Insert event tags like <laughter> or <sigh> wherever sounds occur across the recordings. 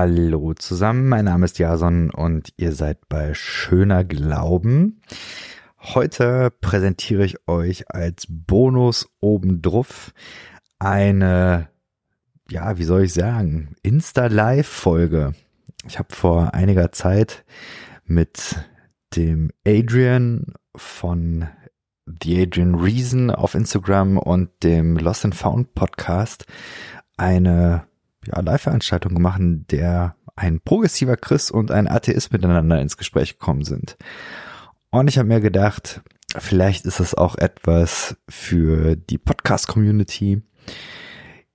Hallo zusammen, mein Name ist Jason und ihr seid bei Schöner Glauben. Heute präsentiere ich euch als Bonus obendrauf eine, ja, wie soll ich sagen, Insta-Live-Folge. Ich habe vor einiger Zeit mit dem Adrian von The Adrian Reason auf Instagram und dem Lost and Found Podcast eine ja, Live-Veranstaltung gemacht, der ein progressiver Christ und ein Atheist miteinander ins Gespräch gekommen sind. Und ich habe mir gedacht, vielleicht ist das auch etwas für die Podcast-Community.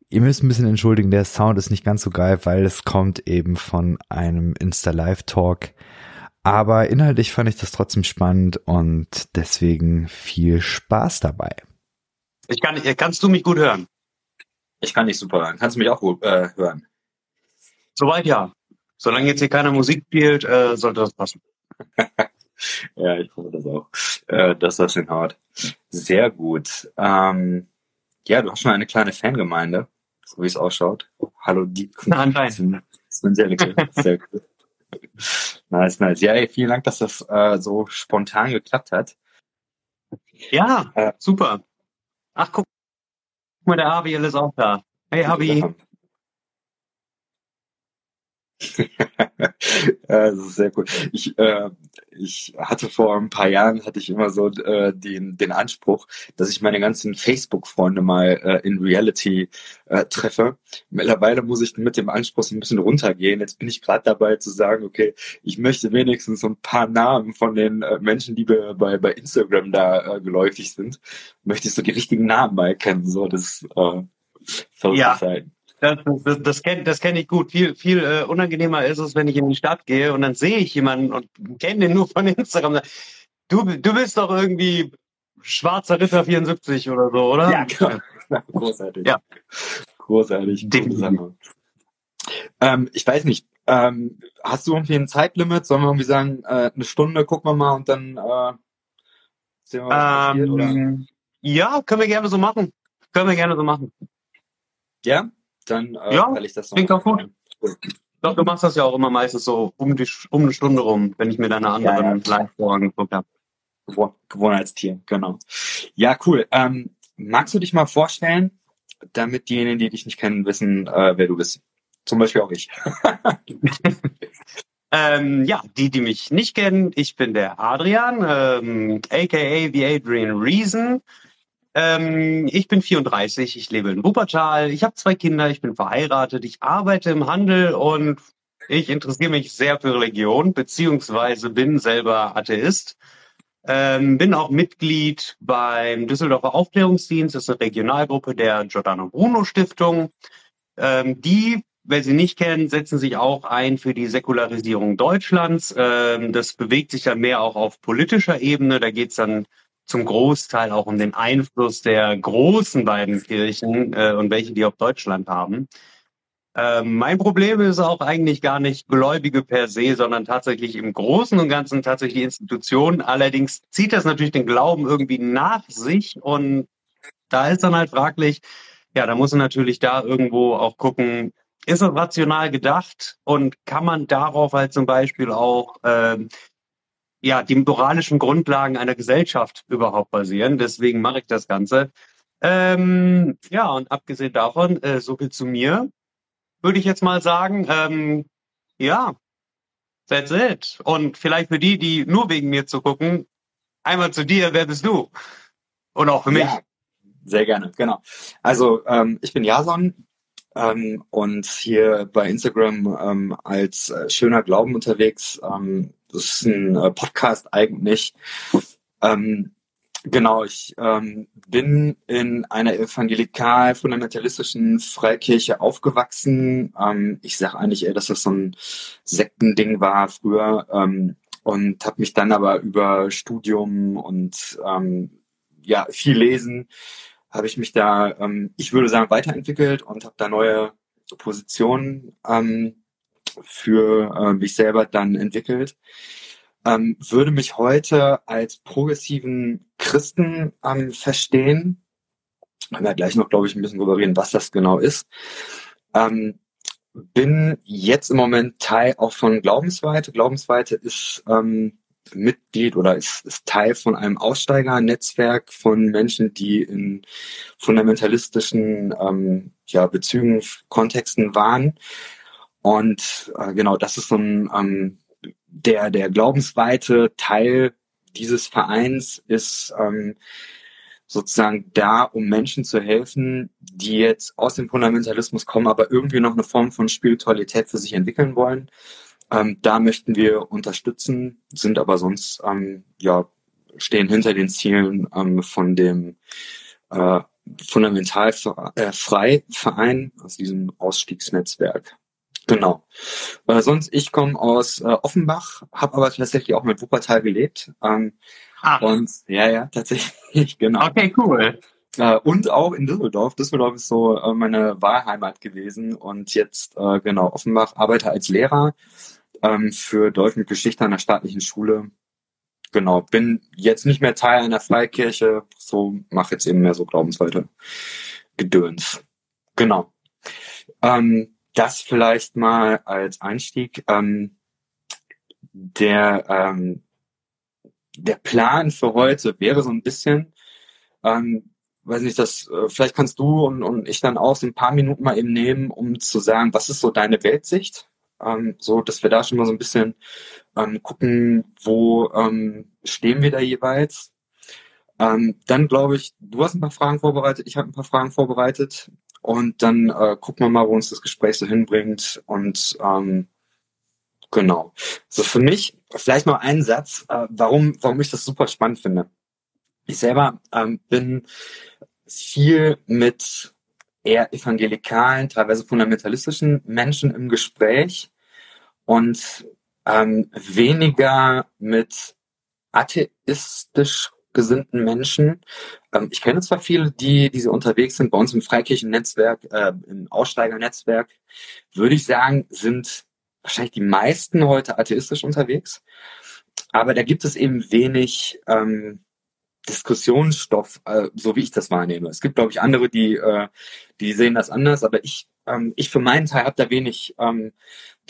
Ihr müsst ein bisschen entschuldigen, der Sound ist nicht ganz so geil, weil es kommt eben von einem Insta-Live-Talk. Aber inhaltlich fand ich das trotzdem spannend und deswegen viel Spaß dabei. Ich kann, kannst du mich gut hören? Ich kann dich super hören. Kannst du mich auch gut äh, hören? Soweit ja. Solange jetzt hier keine Musik spielt, äh, sollte das passen. <laughs> ja, ich hoffe das auch, äh, dass das hinhaut. Sehr gut. Ähm, ja, du hast schon eine kleine Fangemeinde, so wie es ausschaut. Hallo, die. <laughs> Anscheinend. Sehr, sehr cool. <laughs> nice, nice. Ja, ey, vielen Dank, dass das äh, so spontan geklappt hat. Ja, äh, super. Ach, guck Guck mal, der Abiel ist auch da. Hey, Abi. <laughs> das ist sehr cool. Ich, äh, ich hatte vor ein paar Jahren hatte ich immer so äh, den, den Anspruch, dass ich meine ganzen Facebook-Freunde mal äh, in Reality äh, treffe. Mittlerweile muss ich mit dem Anspruch ein bisschen runtergehen. Jetzt bin ich gerade dabei zu sagen, okay, ich möchte wenigstens so ein paar Namen von den äh, Menschen, die bei, bei Instagram da äh, geläufig sind, möchte ich so die richtigen Namen mal kennen. So, das äh, soll ja. sein. Das, das, das kenne das kenn ich gut. Viel, viel äh, unangenehmer ist es, wenn ich in die Stadt gehe und dann sehe ich jemanden und kenne den nur von <laughs> Instagram. Du, du bist doch irgendwie schwarzer Ritter 74 oder so, oder? Ja, genau. Großartig. Ja. Großartig. Ähm, ich weiß nicht. Ähm, hast du irgendwie ein Zeitlimit? Sollen wir irgendwie sagen, äh, eine Stunde gucken wir mal und dann äh, sehen wir, was ähm, passiert? Oder? Ja, können wir gerne so machen. Können wir gerne so machen. Ja? Dann äh, ja, ich das noch. Klingt auch gut. Doch, du machst das ja auch immer meistens so um, die, um eine Stunde rum, wenn ich mir deine anderen ja, ja. live angeguckt habe. Gewohnheitstier, genau. Ja, cool. Ähm, magst du dich mal vorstellen, damit diejenigen, die dich nicht kennen, wissen, äh, wer du bist? Zum Beispiel auch ich. <laughs> ähm, ja, die, die mich nicht kennen, ich bin der Adrian, ähm, aka The Adrian Reason. Ähm, ich bin 34, ich lebe in Wuppertal, ich habe zwei Kinder, ich bin verheiratet, ich arbeite im Handel und ich interessiere mich sehr für Religion, beziehungsweise bin selber Atheist. Ähm, bin auch Mitglied beim Düsseldorfer Aufklärungsdienst, das ist eine Regionalgruppe der Giordano Bruno Stiftung. Ähm, die, wer sie nicht kennen, setzen sich auch ein für die Säkularisierung Deutschlands. Ähm, das bewegt sich dann mehr auch auf politischer Ebene. Da geht es dann zum Großteil auch um den Einfluss der großen beiden Kirchen äh, und welche die auf Deutschland haben. Ähm, mein Problem ist auch eigentlich gar nicht Gläubige per se, sondern tatsächlich im Großen und Ganzen tatsächlich die Institutionen. Allerdings zieht das natürlich den Glauben irgendwie nach sich und da ist dann halt fraglich, ja, da muss man natürlich da irgendwo auch gucken, ist es rational gedacht und kann man darauf halt zum Beispiel auch ähm, ja, die moralischen Grundlagen einer Gesellschaft überhaupt basieren. Deswegen mache ich das Ganze. Ähm, ja, und abgesehen davon, äh, so viel zu mir, würde ich jetzt mal sagen, ähm, ja, that's it. Und vielleicht für die, die nur wegen mir zu gucken, einmal zu dir, wer bist du? Und auch für mich. Ja, sehr gerne, genau. Also ähm, ich bin Jason ähm, und hier bei Instagram ähm, als äh, schöner Glauben unterwegs. Ähm, das ist ein äh, Podcast eigentlich. Ähm, genau, ich ähm, bin in einer evangelikal-fundamentalistischen Freikirche aufgewachsen. Ähm, ich sage eigentlich eher, dass das so ein Sektending war früher ähm, und habe mich dann aber über Studium und ähm, ja viel Lesen habe ich mich da, ähm, ich würde sagen, weiterentwickelt und habe da neue Positionen ähm, für äh, mich selber dann entwickelt. Ähm, würde mich heute als progressiven Christen ähm, verstehen. Können wir gleich noch, glaube ich, ein bisschen drüber reden, was das genau ist. Ähm, bin jetzt im Moment Teil auch von Glaubensweite. Glaubensweite ist ähm, Mitglied oder ist, ist Teil von einem Aussteigernetzwerk von Menschen, die in fundamentalistischen ähm, ja, Bezügen, Kontexten waren. Und äh, genau, das ist so ein ähm, der der glaubensweite Teil dieses Vereins ist ähm, sozusagen da, um Menschen zu helfen, die jetzt aus dem Fundamentalismus kommen, aber irgendwie noch eine Form von Spiritualität für sich entwickeln wollen. Ähm, da möchten wir unterstützen, sind aber sonst ähm, ja stehen hinter den Zielen ähm, von dem äh, fundamental äh, frei Verein aus diesem Ausstiegsnetzwerk. Genau. Äh, sonst, ich komme aus äh, Offenbach, habe aber tatsächlich auch mit Wuppertal gelebt. Ähm, ah. Und ja, ja, tatsächlich, <laughs> genau. Okay, cool. Äh, und auch in Düsseldorf. Düsseldorf ist so äh, meine Wahlheimat gewesen und jetzt, äh, genau, Offenbach arbeite als Lehrer ähm, für Deutsch und Geschichte an der staatlichen Schule. Genau, bin jetzt nicht mehr Teil einer Freikirche, so mache jetzt eben mehr so glaubensweite Gedöns. Genau. Ähm, das vielleicht mal als Einstieg. Ähm, der, ähm, der Plan für heute wäre so ein bisschen, ähm, weiß nicht, das, äh, vielleicht kannst du und, und ich dann auch so ein paar Minuten mal eben nehmen, um zu sagen, was ist so deine Weltsicht? Ähm, so, dass wir da schon mal so ein bisschen ähm, gucken, wo ähm, stehen wir da jeweils. Ähm, dann glaube ich, du hast ein paar Fragen vorbereitet, ich habe ein paar Fragen vorbereitet. Und dann äh, gucken wir mal, wo uns das Gespräch so hinbringt. Und ähm, genau. So für mich vielleicht noch ein Satz, äh, warum, warum ich das super spannend finde. Ich selber ähm, bin viel mit eher evangelikalen, teilweise fundamentalistischen Menschen im Gespräch und ähm, weniger mit atheistisch gesinnten Menschen. Ähm, ich kenne zwar viele, die, die so unterwegs sind, bei uns im Freikirchen-Netzwerk, äh, im Aussteigernetzwerk, würde ich sagen, sind wahrscheinlich die meisten heute atheistisch unterwegs. Aber da gibt es eben wenig ähm, Diskussionsstoff, äh, so wie ich das wahrnehme. Es gibt, glaube ich, andere, die, äh, die sehen das anders, aber ich, ähm, ich für meinen Teil habe da wenig ähm,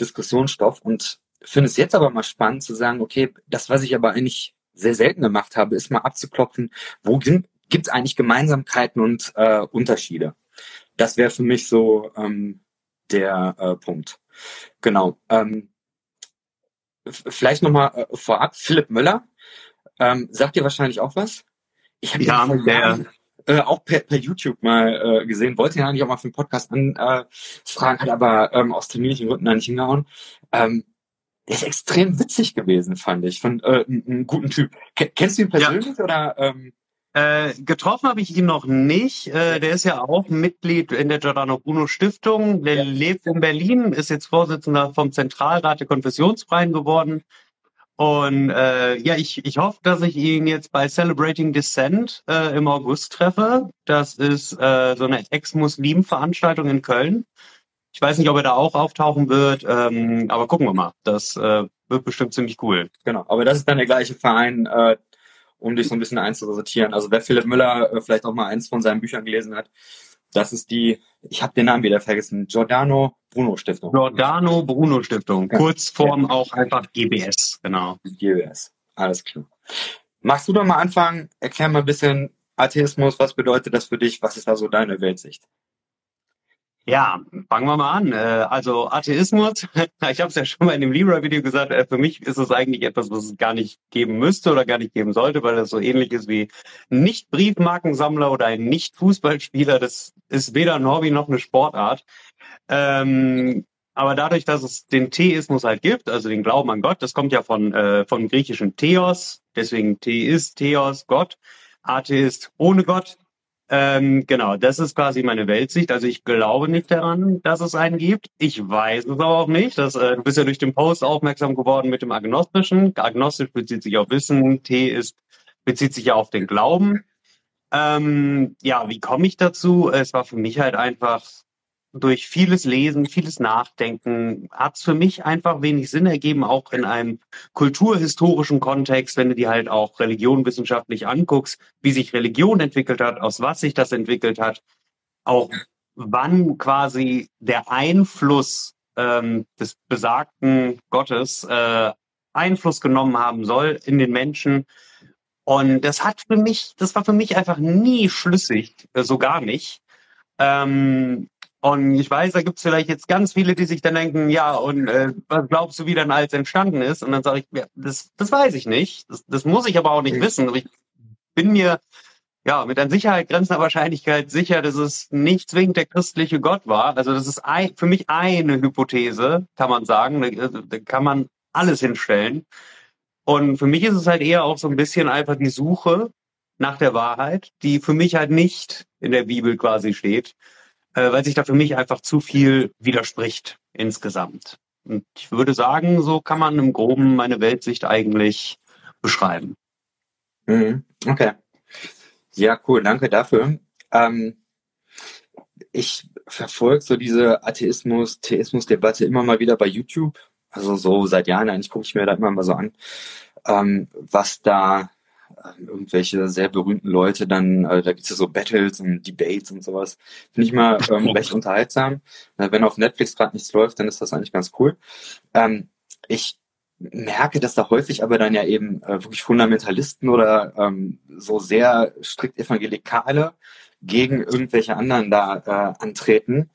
Diskussionsstoff und finde es jetzt aber mal spannend zu sagen, okay, das, was ich aber eigentlich sehr selten gemacht habe, ist mal abzuklopfen, wo gibt es eigentlich Gemeinsamkeiten und äh, Unterschiede. Das wäre für mich so ähm, der äh, Punkt. Genau. Ähm, vielleicht nochmal äh, vorab, Philipp Müller, ähm, sagt dir wahrscheinlich auch was? Ich habe ja, der, äh, auch per, per YouTube mal äh, gesehen, wollte ja eigentlich auch mal für den Podcast anfragen, äh, hat aber ähm, aus terminlichen Gründen da nicht hingehauen. Ähm, der ist extrem witzig gewesen, fand ich. Von äh, einen guten Typ. Kennst du ihn persönlich ja. oder? Ähm? Äh, getroffen habe ich ihn noch nicht. Äh, der ist ja auch Mitglied in der Giordano Bruno Stiftung. Der ja. lebt in Berlin, ist jetzt Vorsitzender vom Zentralrat der Konfessionsfreien geworden. Und äh, ja, ich, ich hoffe, dass ich ihn jetzt bei Celebrating Descent äh, im August treffe. Das ist äh, so eine Ex-Muslim-Veranstaltung in Köln. Ich weiß nicht, ob er da auch auftauchen wird, ähm, aber gucken wir mal. Das äh, wird bestimmt ziemlich cool. Genau, aber das ist dann der gleiche Verein, äh, um dich so ein bisschen einzusortieren. Also wer Philipp Müller äh, vielleicht auch mal eins von seinen Büchern gelesen hat, das ist die, ich habe den Namen wieder vergessen, Giordano Bruno Stiftung. Giordano Bruno Stiftung, Kurzform ja. auch einfach GBS, genau. GBS, alles klar. Magst du doch mal anfangen? Erklär mal ein bisschen Atheismus, was bedeutet das für dich? Was ist da so deine Weltsicht? Ja, fangen wir mal an. Äh, also Atheismus, <laughs> ich habe es ja schon mal in dem Libra-Video gesagt, äh, für mich ist es eigentlich etwas, was es gar nicht geben müsste oder gar nicht geben sollte, weil das so ähnlich ist wie nicht Briefmarkensammler oder ein Nicht-Fußballspieler. Das ist weder ein Hobby noch eine Sportart. Ähm, aber dadurch, dass es den Theismus halt gibt, also den Glauben an Gott, das kommt ja von, äh, vom griechischen Theos, deswegen Theist, Theos, Gott. Atheist ohne Gott, ähm, genau, das ist quasi meine Weltsicht. Also ich glaube nicht daran, dass es einen gibt. Ich weiß es aber auch nicht. Das, äh, du bist ja durch den Post aufmerksam geworden mit dem Agnostischen. Agnostisch bezieht sich auf Wissen, T ist, bezieht sich ja auf den Glauben. Ähm, ja, wie komme ich dazu? Es war für mich halt einfach durch vieles Lesen, vieles Nachdenken hat es für mich einfach wenig Sinn ergeben, auch in einem kulturhistorischen Kontext, wenn du dir halt auch Religion wissenschaftlich anguckst, wie sich Religion entwickelt hat, aus was sich das entwickelt hat, auch wann quasi der Einfluss ähm, des besagten Gottes äh, Einfluss genommen haben soll in den Menschen. Und das hat für mich, das war für mich einfach nie schlüssig, äh, so gar nicht. Ähm, und ich weiß, da gibt's vielleicht jetzt ganz viele, die sich dann denken, ja, und äh, was glaubst du, wie dann alles entstanden ist? Und dann sage ich, ja, das, das weiß ich nicht. Das, das muss ich aber auch nicht wissen. Ich bin mir ja mit an Sicherheit grenzender Wahrscheinlichkeit sicher, dass es nicht zwingend der christliche Gott war. Also das ist ein, für mich eine Hypothese, kann man sagen. Da, da kann man alles hinstellen. Und für mich ist es halt eher auch so ein bisschen einfach die Suche nach der Wahrheit, die für mich halt nicht in der Bibel quasi steht äh, weil sich da für mich einfach zu viel widerspricht insgesamt. Und ich würde sagen, so kann man im Groben meine Weltsicht eigentlich beschreiben. Mhm. Okay. Ja, cool, danke dafür. Ähm, ich verfolge so diese Atheismus-Theismus-Debatte immer mal wieder bei YouTube. Also so seit Jahren eigentlich gucke ich mir da immer mal so an, ähm, was da irgendwelche sehr berühmten Leute dann, äh, da gibt's ja so Battles und Debates und sowas. Finde ich mal ähm, recht unterhaltsam. Wenn auf Netflix gerade nichts läuft, dann ist das eigentlich ganz cool. Ähm, ich merke, dass da häufig aber dann ja eben äh, wirklich Fundamentalisten oder ähm, so sehr strikt Evangelikale gegen irgendwelche anderen da äh, antreten.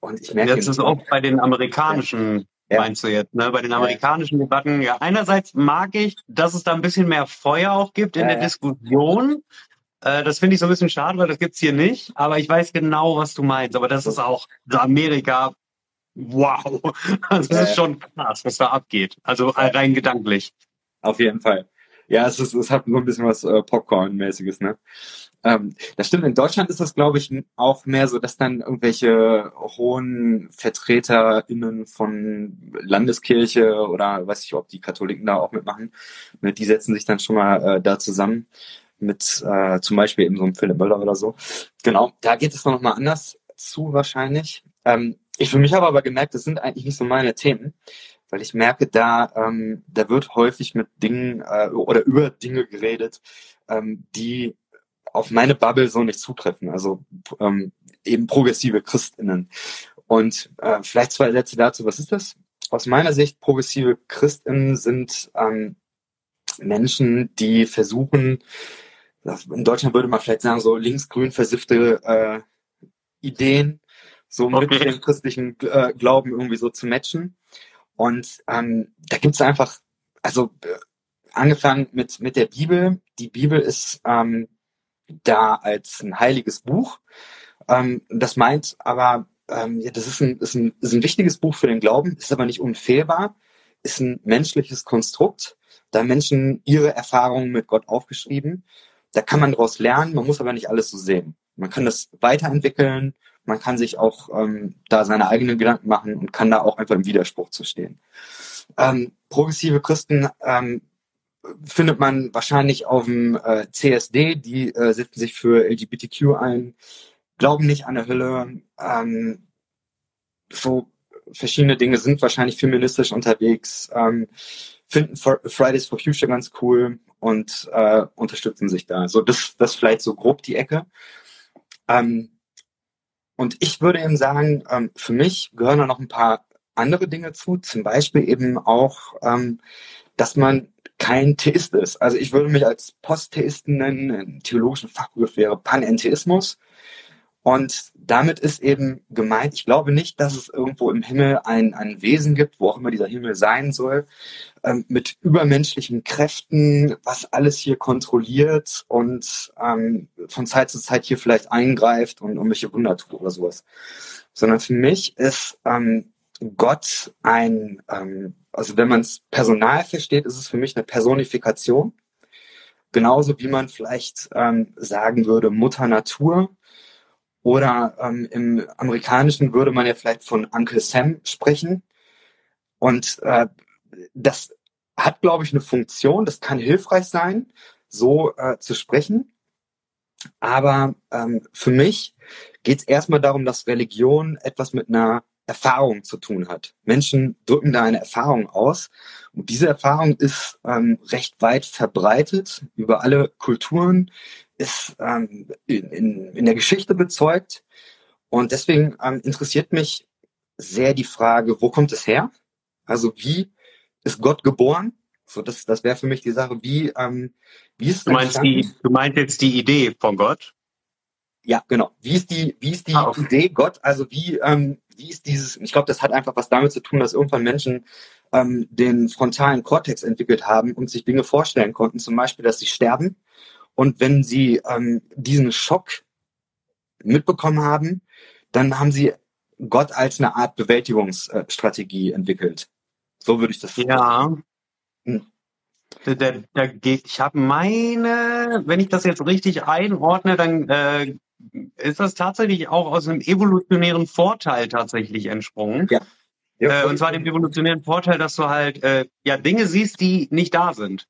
Und ich merke. Das ist auch bei den amerikanischen ja. meinst du jetzt, ne? Bei den amerikanischen ja. Debatten, ja, einerseits mag ich, dass es da ein bisschen mehr Feuer auch gibt in ja, der Diskussion. Äh, das finde ich so ein bisschen schade, weil das gibt's hier nicht. Aber ich weiß genau, was du meinst. Aber das ist auch Amerika. Wow. <laughs> Also das ist schon krass, was da abgeht. Also rein gedanklich. Auf jeden Fall. Ja, es, ist, es hat nur ein bisschen was äh, Popcorn-mäßiges, ne? Ähm, das stimmt, in Deutschland ist das, glaube ich, auch mehr so, dass dann irgendwelche hohen VertreterInnen von Landeskirche oder weiß ich, ob die Katholiken da auch mitmachen, ne, die setzen sich dann schon mal äh, da zusammen mit äh, zum Beispiel eben so einem Philipp Möller oder so. Genau, da geht es noch mal anders zu wahrscheinlich. Ähm, ich für mich habe aber gemerkt, das sind eigentlich nicht so meine Themen weil ich merke, da, ähm, da wird häufig mit Dingen äh, oder über Dinge geredet, ähm, die auf meine Bubble so nicht zutreffen. Also ähm, eben progressive Christinnen. Und äh, vielleicht zwei Sätze dazu. Was ist das? Aus meiner Sicht, progressive Christinnen sind ähm, Menschen, die versuchen, in Deutschland würde man vielleicht sagen, so linksgrün versiffte äh, Ideen so okay. mit dem christlichen äh, Glauben irgendwie so zu matchen. Und ähm, da gibt's einfach, also äh, angefangen mit, mit der Bibel. Die Bibel ist ähm, da als ein heiliges Buch. Ähm, das meint aber, ähm, ja, das ist ein, ist, ein, ist ein wichtiges Buch für den Glauben, ist aber nicht unfehlbar, ist ein menschliches Konstrukt. Da Menschen ihre Erfahrungen mit Gott aufgeschrieben. Da kann man daraus lernen, man muss aber nicht alles so sehen. Man kann das weiterentwickeln, man kann sich auch ähm, da seine eigenen Gedanken machen und kann da auch einfach im Widerspruch zu stehen. Ähm, progressive Christen ähm, findet man wahrscheinlich auf dem äh, CSD, die äh, setzen sich für LGBTQ ein, glauben nicht an der Hölle, ähm, so verschiedene Dinge sind wahrscheinlich feministisch unterwegs, ähm, finden Fridays for Future ganz cool und äh, unterstützen sich da. So das, das vielleicht so grob die Ecke. Ähm, und ich würde eben sagen, ähm, für mich gehören da noch ein paar andere Dinge zu, zum Beispiel eben auch, ähm, dass man kein Theist ist. Also ich würde mich als Posttheisten nennen, im theologischen Fachbegriff wäre Panentheismus. Und damit ist eben gemeint, ich glaube nicht, dass es irgendwo im Himmel ein, ein Wesen gibt, wo auch immer dieser Himmel sein soll, ähm, mit übermenschlichen Kräften, was alles hier kontrolliert und ähm, von Zeit zu Zeit hier vielleicht eingreift und irgendwelche Wunder tut oder sowas. Sondern für mich ist ähm, Gott ein, ähm, also wenn man es personal versteht, ist es für mich eine Personifikation. Genauso wie man vielleicht ähm, sagen würde, Mutter Natur. Oder ähm, im Amerikanischen würde man ja vielleicht von Uncle Sam sprechen. Und äh, das hat, glaube ich, eine Funktion, das kann hilfreich sein, so äh, zu sprechen. Aber ähm, für mich geht es erstmal darum, dass Religion etwas mit einer Erfahrung zu tun hat. Menschen drücken da eine Erfahrung aus. Und diese Erfahrung ist ähm, recht weit verbreitet über alle Kulturen, ist ähm, in, in, in der Geschichte bezeugt. Und deswegen ähm, interessiert mich sehr die Frage, wo kommt es her? Also wie ist Gott geboren? So, das, das wäre für mich die Sache, wie, ähm, wie ist Du meinst, die, du meinst jetzt die Idee von Gott? Ja, genau. Wie ist die, wie ist die Ah, okay. Idee Gott? Also wie, ähm, wie ist dieses, ich glaube, das hat einfach was damit zu tun, dass irgendwann Menschen ähm, den frontalen Kortex entwickelt haben und sich Dinge vorstellen konnten, zum Beispiel, dass sie sterben. Und wenn sie ähm, diesen Schock mitbekommen haben, dann haben sie Gott als eine Art Bewältigungsstrategie entwickelt. So würde ich das Ja. Hm. Da, da, da geht, ich habe meine, wenn ich das jetzt richtig einordne, dann äh, ist das tatsächlich auch aus einem evolutionären Vorteil tatsächlich entsprungen. Ja. Äh, und zwar dem evolutionären Vorteil, dass du halt äh, ja Dinge siehst, die nicht da sind.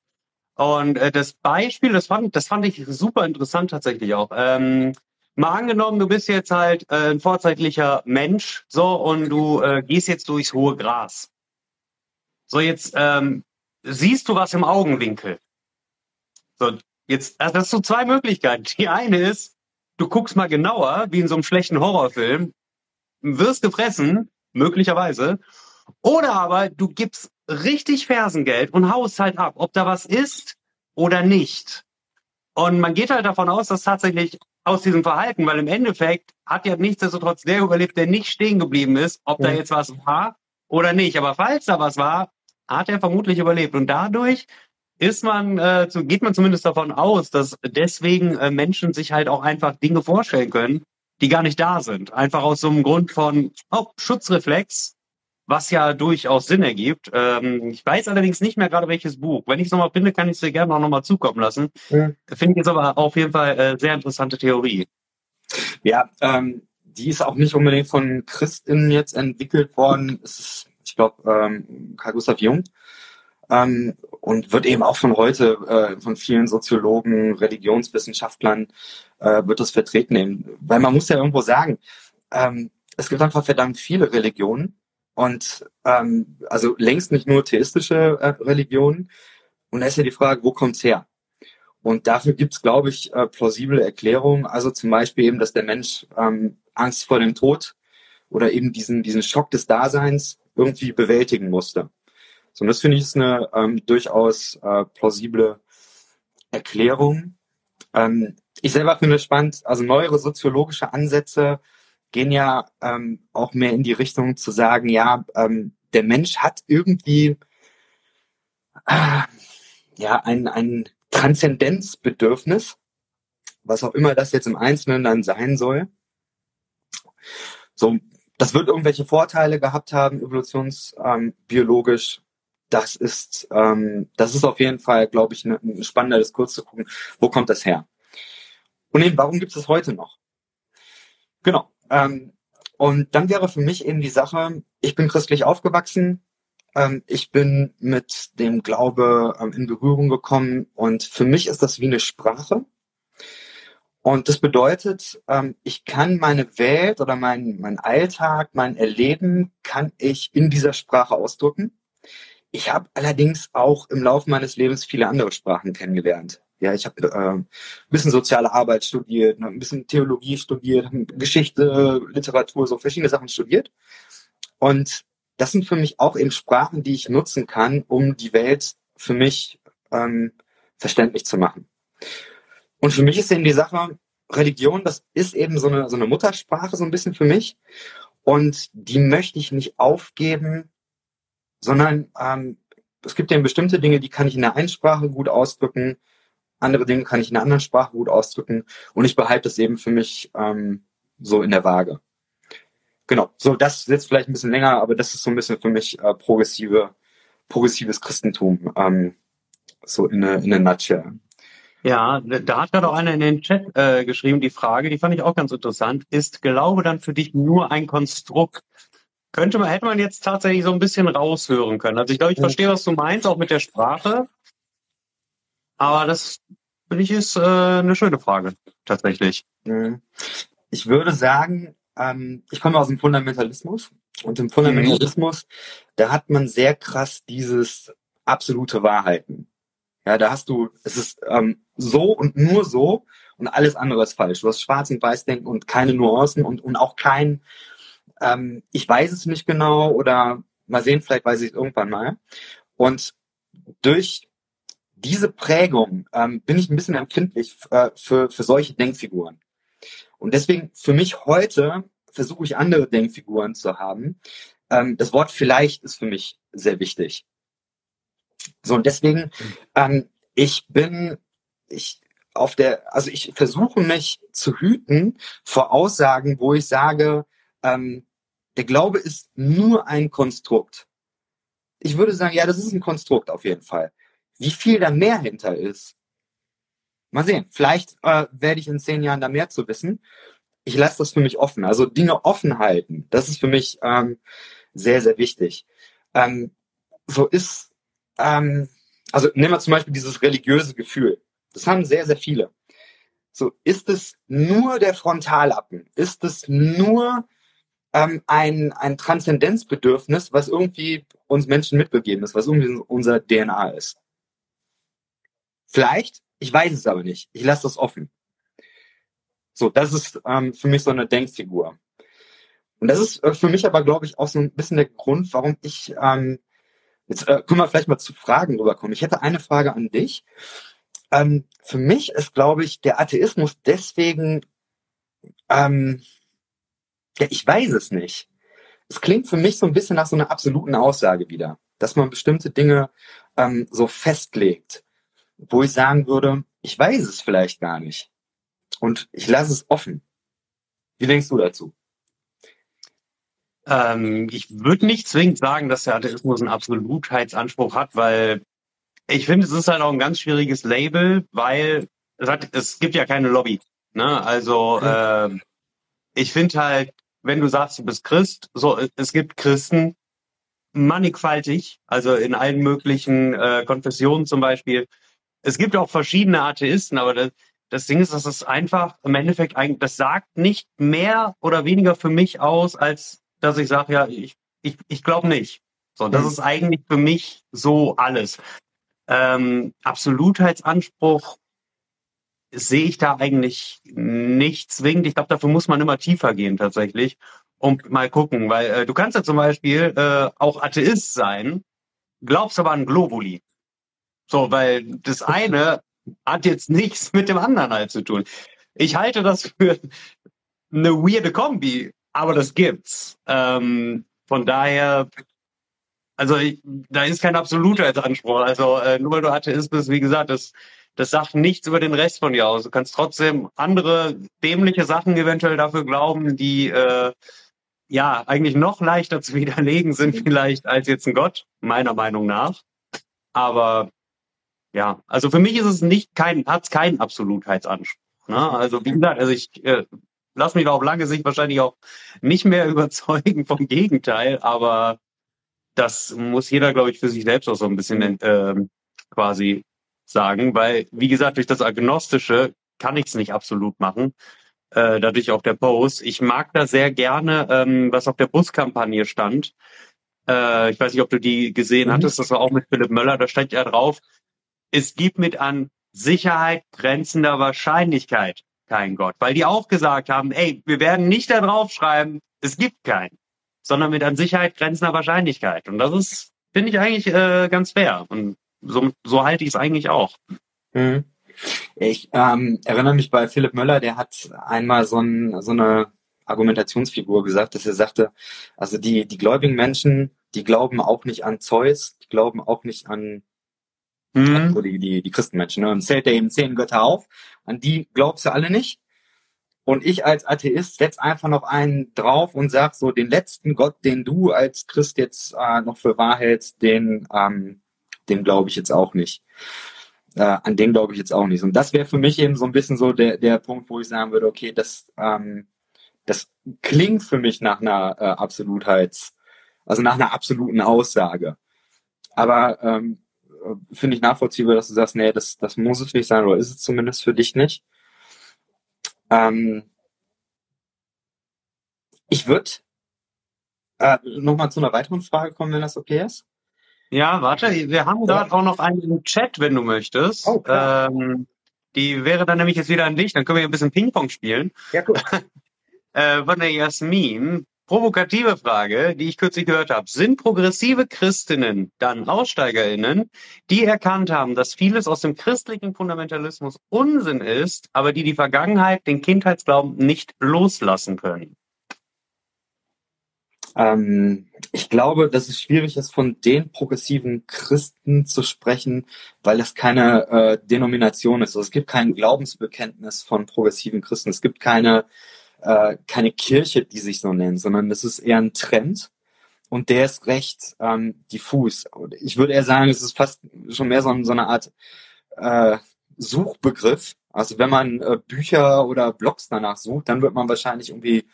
Und äh, das Beispiel, das fand, das fand ich super interessant tatsächlich auch. Ähm, mal angenommen, du bist jetzt halt äh, ein vorzeitlicher Mensch, so und du äh, gehst jetzt durchs hohe Gras. So jetzt ähm, siehst du was im Augenwinkel. So jetzt, also das sind so zwei Möglichkeiten. Die eine ist, du guckst mal genauer, wie in so einem schlechten Horrorfilm, wirst gefressen, möglicherweise, oder aber du gibst richtig Fersengeld und haust halt ab, ob da was ist oder nicht. Und man geht halt davon aus, dass tatsächlich aus diesem Verhalten, weil im Endeffekt hat ja nichtsdestotrotz der überlebt, der nicht stehen geblieben ist, ob da Ja. jetzt was war oder nicht. Aber falls da was war, hat er vermutlich überlebt. Und dadurch ist man, äh, zu, geht man zumindest davon aus, dass deswegen äh, Menschen sich halt auch einfach Dinge vorstellen können, die gar nicht da sind. Einfach aus so einem Grund von oh, Schutzreflex, was ja durchaus Sinn ergibt. Ähm, ich weiß allerdings nicht mehr gerade welches Buch. Wenn ich es nochmal finde, kann ich es dir gerne auch nochmal zukommen lassen. Ja. Finde ich jetzt aber auf jeden Fall äh, sehr interessante Theorie. Ja, ähm, die ist auch nicht unbedingt von Christinnen jetzt entwickelt worden. Es ist, ich glaube, ähm, Carl Gustav Jung. Ähm, und wird eben auch von heute äh, von vielen Soziologen, Religionswissenschaftlern äh, wird das vertreten. Eben. Weil man muss ja irgendwo sagen, ähm, es gibt einfach verdammt viele Religionen und ähm, also längst nicht nur theistische äh, Religionen. Und da ist ja die Frage, wo kommt's her? Und dafür gibt's, glaube ich, äh, plausible Erklärungen. Also zum Beispiel eben, dass der Mensch ähm, Angst vor dem Tod oder eben diesen, diesen Schock des Daseins irgendwie bewältigen musste. So, und das finde ich ist eine ähm, durchaus äh, plausible Erklärung. Ähm, ich selber finde es spannend, also neuere soziologische Ansätze gehen ja ähm, auch mehr in die Richtung zu sagen, ja, ähm, der Mensch hat irgendwie äh, ja ein, ein Transzendenzbedürfnis, was auch immer das jetzt im Einzelnen dann sein soll. So, das wird irgendwelche Vorteile gehabt haben, evolutionsbiologisch. Ähm. Das ist, ähm, das ist auf jeden Fall, glaube ich, ne- ein spannender Diskurs zu gucken, wo kommt das her? Und eben, warum gibt es das heute noch? Genau. Ähm, und dann wäre für mich eben die Sache, ich bin christlich aufgewachsen, ähm, ich bin mit dem Glaube ähm, in Berührung gekommen und für mich ist das wie eine Sprache. Und das bedeutet, ähm, ich kann meine Welt oder mein, mein Alltag, mein Erleben, kann ich in dieser Sprache ausdrücken. Ich habe allerdings auch im Laufe meines Lebens viele andere Sprachen kennengelernt. Ja, ich habe äh, ein bisschen soziale Arbeit studiert, ne, ein bisschen Theologie studiert, Geschichte, Literatur, so verschiedene Sachen studiert. Und das sind für mich auch eben Sprachen, die ich nutzen kann, um die Welt für mich ähm, verständlich zu machen. Und für mich ist eben die Sache, Religion, das ist eben so eine, so eine Muttersprache so ein bisschen für mich. Und die möchte ich nicht aufgeben, sondern ähm, es gibt eben bestimmte Dinge, die kann ich in der einen Sprache gut ausdrücken, andere Dinge kann ich in einer anderen Sprache gut ausdrücken und ich behalte es eben für mich ähm, so in der Waage. Genau, so das ist jetzt vielleicht ein bisschen länger, aber das ist so ein bisschen für mich äh, progressive, progressives Christentum, ähm, so in a, in a nutshell. Ja, da hat gerade auch einer in den Chat äh, geschrieben, die Frage, die fand ich auch ganz interessant. Ist Glaube dann für dich nur ein Konstrukt? Könnte man, hätte man jetzt tatsächlich so ein bisschen raushören können. Also ich glaube, ich verstehe, was du meinst, auch mit der Sprache. Aber das finde ich ist äh, eine schöne Frage, tatsächlich. Mhm. Ich würde sagen, ähm, ich komme aus dem Fundamentalismus und im Fundamentalismus, da hat man sehr krass dieses absolute Wahrheiten. Ja, da hast du, es ist ähm, so und nur so und alles andere ist falsch. Du hast Schwarz- und Weiß-Denken und keine Nuancen und, und auch kein, ähm, ich weiß es nicht genau oder mal sehen, vielleicht weiß ich es irgendwann mal. Und durch diese Prägung ähm, bin ich ein bisschen empfindlich äh, für, für solche Denkfiguren. Und deswegen für mich heute versuche ich andere Denkfiguren zu haben. Ähm, das Wort vielleicht ist für mich sehr wichtig. So, und deswegen, ähm, ich bin, ich auf der, also ich versuche mich zu hüten vor Aussagen, wo ich sage, ähm, der Glaube ist nur ein Konstrukt. Ich würde sagen, ja, das ist ein Konstrukt auf jeden Fall. Wie viel da mehr hinter ist, mal sehen. Vielleicht äh, werde ich in zehn Jahren da mehr zu wissen. Ich lasse das für mich offen. Also Dinge offen halten, das ist für mich ähm, sehr, sehr wichtig. Ähm, so ist, ähm, also nehmen wir zum Beispiel dieses religiöse Gefühl. Das haben sehr, sehr viele. So, ist es nur der Frontallappen? Ist es nur ähm, ein, ein Transzendenzbedürfnis, was irgendwie uns Menschen mitbegeben ist, was irgendwie unser DNA ist? Vielleicht, ich weiß es aber nicht. Ich lasse das offen. So, das ist ähm, für mich so eine Denkfigur. Und das ist äh, für mich aber, glaube ich, auch so ein bisschen der Grund, warum ich, ähm, jetzt äh, können wir vielleicht mal zu Fragen rüberkommen. Ich hätte eine Frage an dich. Ähm, für mich ist, glaube ich, der Atheismus deswegen, ähm, ja, ich weiß es nicht. Es klingt für mich so ein bisschen nach so einer absoluten Aussage wieder, dass man bestimmte Dinge ähm, so festlegt, wo ich sagen würde, ich weiß es vielleicht gar nicht. Und ich lasse es offen. Wie denkst du dazu? Ähm, ich würde nicht zwingend sagen, dass der Atheismus einen Absolutheitsanspruch hat, weil ich finde, es ist halt auch ein ganz schwieriges Label, weil es, hat, es gibt ja keine Lobby. Ne? Also äh, ich finde halt, wenn du sagst, du bist Christ, so es gibt Christen mannigfaltig, also in allen möglichen äh, Konfessionen zum Beispiel. Es gibt auch verschiedene Atheisten, aber das, das Ding ist, dass es einfach im Endeffekt eigentlich, das sagt nicht mehr oder weniger für mich aus, als dass ich sage, ja, ich, ich, ich glaube nicht. So, das mhm. ist eigentlich für mich so alles. Ähm, Absolutheitsanspruch sehe ich da eigentlich nicht zwingend. Ich glaube, dafür muss man immer tiefer gehen tatsächlich und mal gucken, weil äh, du kannst ja zum Beispiel äh, auch Atheist sein, glaubst aber an Globuli. So, weil das <laughs> eine hat jetzt nichts mit dem anderen halt zu tun. Ich halte das für eine weirde Kombi, aber das gibt's. Ähm, von daher also ich, da ist kein Absolutheitsanspruch. Also äh, nur weil du Atheist bist, wie gesagt, das, das sagt nichts über den Rest von dir aus. Du kannst trotzdem andere dämliche Sachen eventuell dafür glauben, die äh, ja eigentlich noch leichter zu <laughs> widerlegen sind vielleicht als jetzt ein Gott, meiner Meinung nach. Aber ja, also für mich ist es nicht kein, hat es keinen Absolutheitsanspruch. Ne? Also wie gesagt, also ich äh, lass mich da auf lange Sicht wahrscheinlich auch nicht mehr <laughs> überzeugen vom Gegenteil, aber das muss jeder, glaube ich, für sich selbst auch so ein bisschen äh, quasi sagen, weil, wie gesagt, durch das Agnostische kann ich es nicht absolut machen. Äh, dadurch auch der Post. Ich mag da sehr gerne, ähm, was auf der Buskampagne stand. Äh, ich weiß nicht, ob du die gesehen mhm. hattest, das war auch mit Philipp Möller, da stand ja drauf, es gibt mit an Sicherheit grenzender Wahrscheinlichkeit kein Gott. Weil die auch gesagt haben, ey, wir werden nicht da drauf schreiben, es gibt keinen sondern mit an Sicherheit grenzender Wahrscheinlichkeit. Und das ist, finde ich eigentlich äh, ganz fair. Und so, so halte ich es eigentlich auch. Mhm. Ich ähm, erinnere mich bei Philipp Möller, der hat einmal so, ein, so eine Argumentationsfigur gesagt, dass er sagte, also die, die gläubigen Menschen, die glauben auch nicht an Zeus, die glauben auch nicht an mhm. also die, die, die Christenmenschen. Ne? Und zählt er eben zehn Götter auf, an die glaubst du alle nicht. Und ich als Atheist setz einfach noch einen drauf und sag so, den letzten Gott, den du als Christ jetzt äh, noch für wahr hältst, den, ähm, den glaube ich jetzt auch nicht. Äh, an den glaube ich jetzt auch nicht. Und das wäre für mich eben so ein bisschen so der, der Punkt, wo ich sagen würde, okay, das, ähm, das klingt für mich nach einer äh, Absolutheits, also nach einer absoluten Aussage. Aber ähm, finde ich nachvollziehbar, dass du sagst, nee, das, das muss es nicht sein, oder ist es zumindest für dich nicht. Ähm, ich würde äh, nochmal zu einer weiteren Frage kommen, wenn das okay ist. Ja, warte, wir haben ja. auch noch einen im Chat, wenn du möchtest. Oh, ähm, die wäre dann nämlich jetzt wieder an dich, dann können wir ein bisschen Ping-Pong spielen. Ja, cool. <laughs> äh, von der Jasmin. provokative Frage, die ich kürzlich gehört habe. Sind progressive Christinnen dann AussteigerInnen, die erkannt haben, dass vieles aus dem christlichen Fundamentalismus Unsinn ist, aber die die Vergangenheit, den Kindheitsglauben nicht loslassen können? Ähm, ich glaube, dass es schwierig ist, von den progressiven Christen zu sprechen, weil das keine äh, Denomination ist. Also es gibt kein Glaubensbekenntnis von progressiven Christen. Es gibt keine, äh, keine Kirche, die sich so nennt, sondern es ist eher ein Trend. Und der ist recht ähm, diffus. Ich würde eher sagen, es ist fast schon mehr so, so eine Art äh, Suchbegriff. Also wenn man äh, Bücher oder Blogs danach sucht, dann wird man wahrscheinlich irgendwie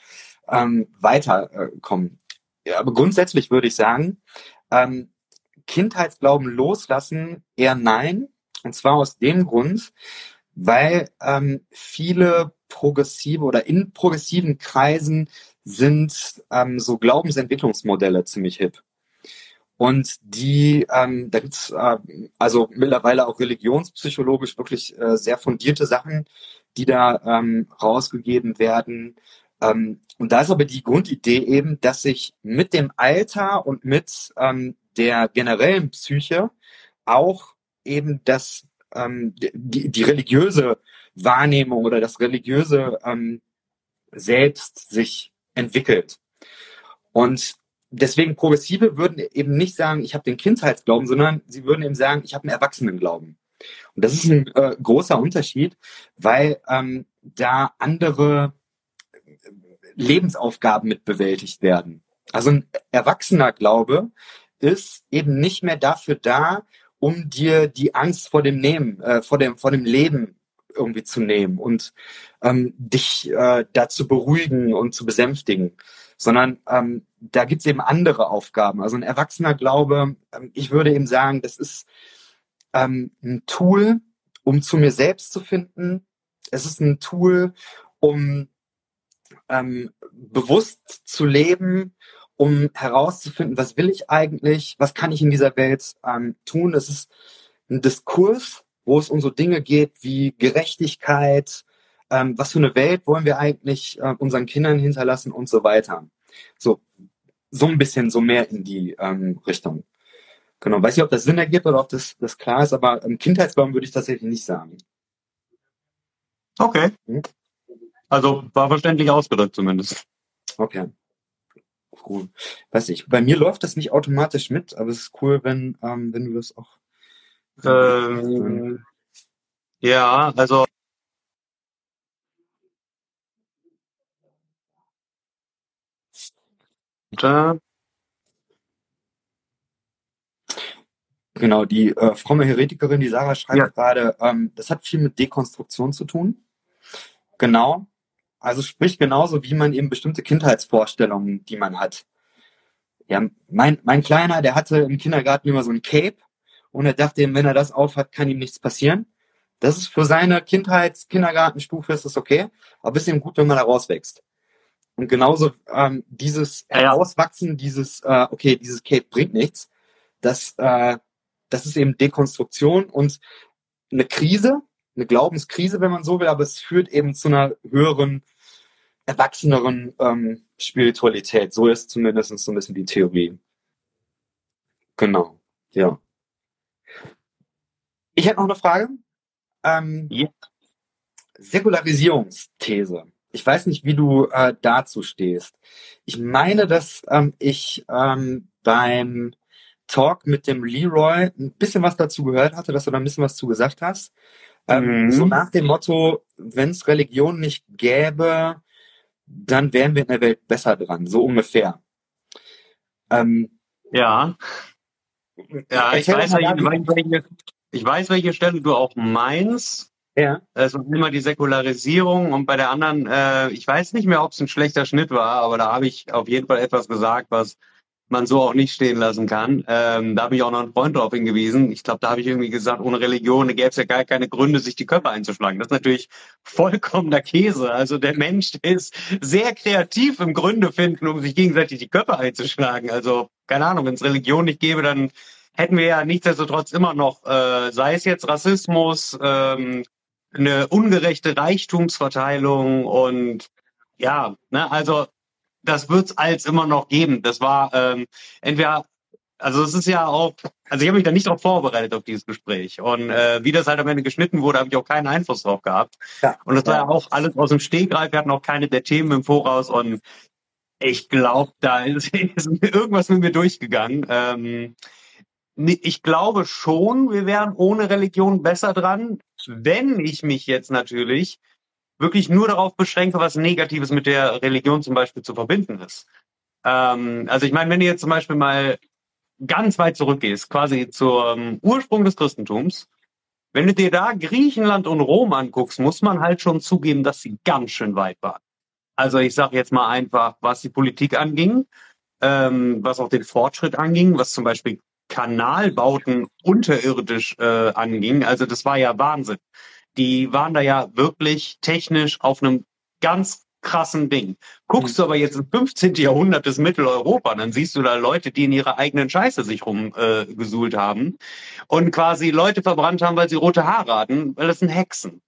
ähm, weiterkommen. Ja, aber grundsätzlich würde ich sagen, ähm, Kindheitsglauben loslassen eher nein. Und zwar aus dem Grund, weil ähm, viele progressive oder in progressiven Kreisen sind ähm, so Glaubensentwicklungsmodelle ziemlich hip. Und die, ähm, da gibt's äh, also mittlerweile auch religionspsychologisch wirklich äh, sehr fundierte Sachen, die da ähm, rausgegeben werden. Ähm, und da ist aber die Grundidee eben, dass sich mit dem Alter und mit ähm, der generellen Psyche auch eben das ähm, die, die religiöse Wahrnehmung oder das religiöse ähm, Selbst sich entwickelt. Und deswegen Progressive würden eben nicht sagen, ich habe den Kindheitsglauben, sondern sie würden eben sagen, ich habe einen Erwachsenenglauben. Und das ist ein äh, großer Unterschied, weil ähm, da andere Lebensaufgaben mit bewältigt werden. Also ein erwachsener Glaube ist eben nicht mehr dafür da, um dir die Angst vor dem Nehmen, äh, vor dem vor dem Leben irgendwie zu nehmen und ähm, dich äh, da zu beruhigen und zu besänftigen, sondern ähm, da gibt's eben andere Aufgaben. Also ein erwachsener Glaube, ähm, ich würde eben sagen, das ist ähm, ein Tool, um zu mir selbst zu finden. Es ist ein Tool, um ähm, bewusst zu leben, um herauszufinden, was will ich eigentlich, was kann ich in dieser Welt ähm, tun. Es ist ein Diskurs, wo es um so Dinge geht wie Gerechtigkeit, ähm, was für eine Welt wollen wir eigentlich äh, unseren Kindern hinterlassen und so weiter. So, so ein bisschen so mehr in die ähm, Richtung. Genau, weiß nicht, ob das Sinn ergibt oder ob das, das klar ist, aber im Kindheitsbaum würde ich tatsächlich nicht sagen. Okay. Hm? Also war verständlich ausgedrückt zumindest. Okay. Cool. Weiß ich, bei mir läuft das nicht automatisch mit, aber es ist cool, wenn, ähm, wenn du das auch. Ähm, ja, also da. Genau, die äh, fromme Heretikerin, die Sarah schreibt ja. gerade, ähm, das hat viel mit Dekonstruktion zu tun. Genau. Also sprich genauso, wie man eben bestimmte Kindheitsvorstellungen, die man hat. Ja, mein, mein Kleiner, der hatte im Kindergarten immer so ein Cape und er dachte eben, wenn er das aufhat, kann ihm nichts passieren. Das ist für seine Kindheits-, Kindergartenstufe ist das okay, aber ist eben gut, wenn man da rauswächst. Und genauso ähm, dieses Herauswachsen, dieses, äh, okay, dieses Cape bringt nichts, das, äh, das ist eben Dekonstruktion und eine Krise, eine Glaubenskrise, wenn man so will, aber es führt eben zu einer höheren, erwachseneren ähm, Spiritualität. So ist zumindest so ein bisschen die Theorie. Genau, ja. Ich hätte noch eine Frage. Ähm, ja. Säkularisierungsthese. Ich weiß nicht, wie du äh, dazu stehst. Ich meine, dass ähm, ich ähm, beim Talk mit dem Leroy ein bisschen was dazu gehört hatte, dass du da ein bisschen was zu gesagt hast. Ähm, mhm. So nach dem Motto, wenn es Religion nicht gäbe, dann wären wir in der Welt besser dran, so ungefähr. Ähm, ja. Ja, ich weiß, welche, ich weiß, welche Stelle du auch meinst. Ja. Es war immer die Säkularisierung und bei der anderen, äh, ich weiß nicht mehr, ob es ein schlechter Schnitt war, aber da habe ich auf jeden Fall etwas gesagt, was man so auch nicht stehen lassen kann. Ähm, da habe ich auch noch einen Freund darauf hingewiesen. Ich glaube, da habe ich irgendwie gesagt, ohne Religion gäbe es ja gar keine Gründe, sich die Köpfe einzuschlagen. Das ist natürlich vollkommener Käse. Also der Mensch ist sehr kreativ im Gründe finden, um sich gegenseitig die Köpfe einzuschlagen. Also keine Ahnung, wenn es Religion nicht gäbe, dann hätten wir ja nichtsdestotrotz immer noch, äh, sei es jetzt Rassismus, ähm, eine ungerechte Reichtumsverteilung und ja, ne, also das wird's als immer noch geben. Das war ähm, entweder, also es ist ja auch, also ich habe mich da nicht darauf vorbereitet auf dieses Gespräch und äh, wie das halt am Ende geschnitten wurde, habe ich auch keinen Einfluss drauf gehabt. Ja. Und das war ja auch alles aus dem Stegreif. Wir hatten auch keine der Themen im Voraus und ich glaube, da ist, <laughs> ist irgendwas mit mir durchgegangen. Ähm, ich glaube schon, wir wären ohne Religion besser dran, wenn ich mich jetzt natürlich wirklich nur darauf beschränke, was Negatives mit der Religion zum Beispiel zu verbinden ist. Ähm, also ich meine, wenn du jetzt zum Beispiel mal ganz weit zurückgehst, quasi zum Ursprung des Christentums, wenn du dir da Griechenland und Rom anguckst, muss man halt schon zugeben, dass sie ganz schön weit waren. Also ich sage jetzt mal einfach, was die Politik anging, ähm, was auch den Fortschritt anging, was zum Beispiel Kanalbauten unterirdisch äh, anging. Also das war ja Wahnsinn. Die waren da ja wirklich technisch auf einem ganz krassen Ding. Guckst du aber jetzt im 15. Jahrhundert des Mitteleuropa, dann siehst du da Leute, die in ihrer eigenen Scheiße sich rumgesuhlt äh, haben und quasi Leute verbrannt haben, weil sie rote Haare hatten, weil das sind Hexen.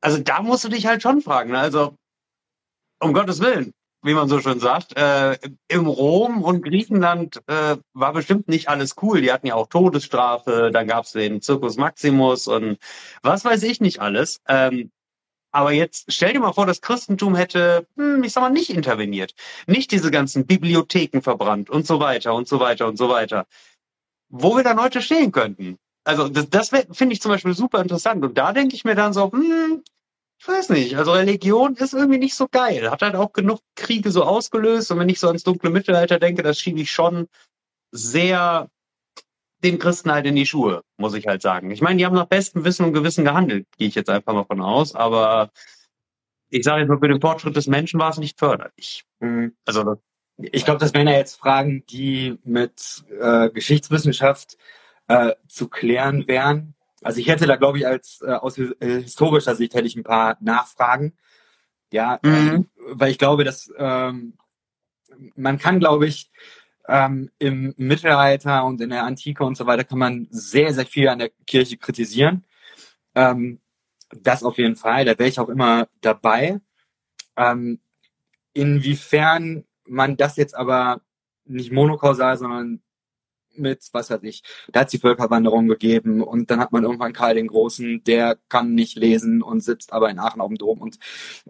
Also da musst du dich halt schon fragen. Ne? Also um Gottes Willen, wie man so schön sagt, äh, im Rom und Griechenland äh, war bestimmt nicht alles cool. Die hatten ja auch Todesstrafe, dann gab's den Circus Maximus und was weiß ich nicht alles. Ähm, aber jetzt stell dir mal vor, das Christentum hätte, hm, ich sag mal, nicht interveniert. Nicht diese ganzen Bibliotheken verbrannt und so weiter und so weiter und so weiter. Wo wir dann heute stehen könnten. Also das, das finde ich zum Beispiel super interessant. Und da denke ich mir dann so, hm, ich weiß nicht, also Religion ist irgendwie nicht so geil. Hat halt auch genug Kriege so ausgelöst. Und wenn ich so ans dunkle Mittelalter denke, das schiebe ich schon sehr den Christen halt in die Schuhe, muss ich halt sagen. Ich meine, die haben nach bestem Wissen und Gewissen gehandelt, gehe ich jetzt einfach mal von aus. Aber ich sage jetzt mal, für den Fortschritt des Menschen war es nicht förderlich. Mhm. Also ich glaube, das wären ja jetzt Fragen, die mit äh, Geschichtswissenschaft äh, zu klären wären. Also ich hätte da, glaube ich, als äh, aus äh, historischer Sicht hätte ich ein paar Nachfragen. Ja, mhm. ähm, weil ich glaube, dass ähm, man kann, glaube ich, ähm, im Mittelalter und in der Antike und so weiter kann man sehr, sehr viel an der Kirche kritisieren. Ähm, das auf jeden Fall, da wäre ich auch immer dabei. Ähm, inwiefern man das jetzt aber nicht monokausal, sondern mit, was weiß ich, da hat es die Völkerwanderung gegeben und dann hat man irgendwann Karl den Großen, der kann nicht lesen und sitzt aber in Aachen auf dem Dom und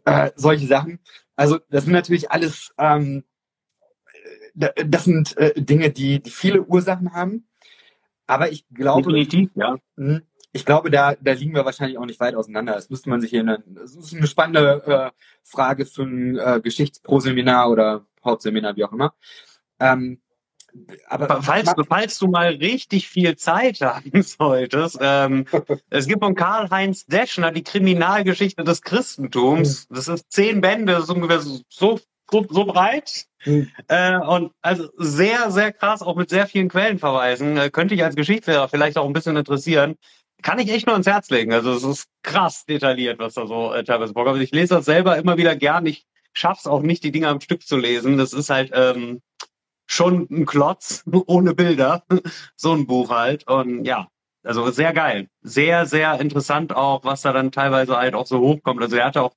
äh, solche Sachen. Also das sind natürlich alles, ähm, das sind äh, Dinge, die, die viele Ursachen haben. Aber ich glaube, Definitiv, ja. Hm, ich glaube, da, da liegen wir wahrscheinlich auch nicht weit auseinander. Das müsste man sich hier, das ist eine spannende äh, Frage für ein äh, Geschichtsproseminar oder Hauptseminar, wie auch immer. Ähm, aber falls, falls du mal richtig viel Zeit haben <laughs> solltest, ähm, es gibt von Karl-Heinz Deschner die Kriminalgeschichte des Christentums. Das ist zehn Bände, das ist ungefähr so, so, so breit. Mhm. Äh, und also sehr, sehr krass, auch mit sehr vielen Quellenverweisen. Äh, könnte ich als Geschichtslehrer vielleicht auch ein bisschen interessieren. Kann ich echt nur ans Herz legen. Also es ist krass detailliert, was da so äh, teilweise vorkommt. Ich lese das selber immer wieder gern. Ich schaff's auch nicht, die Dinge am Stück zu lesen. Das ist halt ähm, schon ein Klotz <laughs> ohne Bilder, <laughs> so ein Buch halt. Und ja, also sehr geil. Sehr, sehr interessant auch, was da dann teilweise halt auch so hochkommt. Also er hatte auch,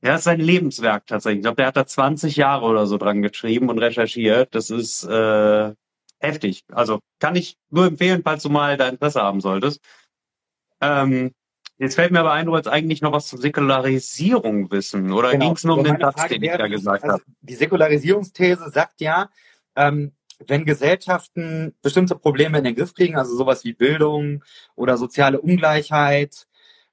er ist sein Lebenswerk tatsächlich. Ich glaube, der hat da 20 Jahre oder so dran geschrieben und recherchiert. Das ist äh, heftig. Also kann ich nur empfehlen, falls du mal da Interesse haben solltest. Ähm, Jetzt fällt mir aber ein, du wolltest eigentlich noch was zur Säkularisierung wissen. Oder genau. ging es nur um den Satz, den ich da gesagt also habe? Die Säkularisierungsthese sagt ja, ähm, wenn Gesellschaften bestimmte Probleme in den Griff kriegen, also sowas wie Bildung oder soziale Ungleichheit,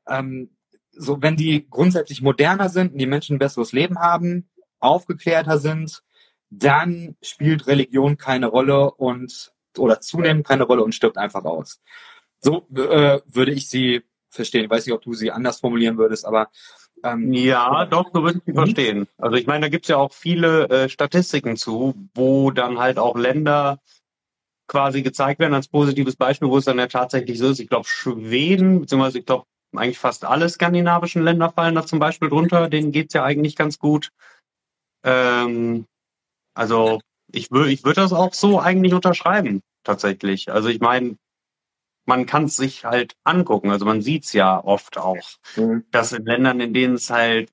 ähm, so wenn die grundsätzlich moderner sind und die Menschen ein besseres Leben haben, aufgeklärter sind, dann spielt Religion keine Rolle und oder zunehmend keine Rolle und stirbt einfach aus. So äh, würde ich sie verstehen. Ich weiß nicht, ob du sie anders formulieren würdest, aber ähm, ja, doch, so würde ich sie mhm. verstehen. Also ich meine, da gibt's ja auch viele äh, Statistiken zu, wo dann halt auch Länder quasi gezeigt werden als positives Beispiel, wo es dann ja tatsächlich so ist. Ich glaube, Schweden, beziehungsweise ich glaube, eigentlich fast alle skandinavischen Länder fallen da zum Beispiel drunter. Denen geht's ja eigentlich ganz gut. Ähm, also ich würde ich würde das auch so eigentlich unterschreiben, tatsächlich. Also ich meine, man kann es sich halt angucken. Also man sieht es ja oft auch, mhm. dass in Ländern, in denen es halt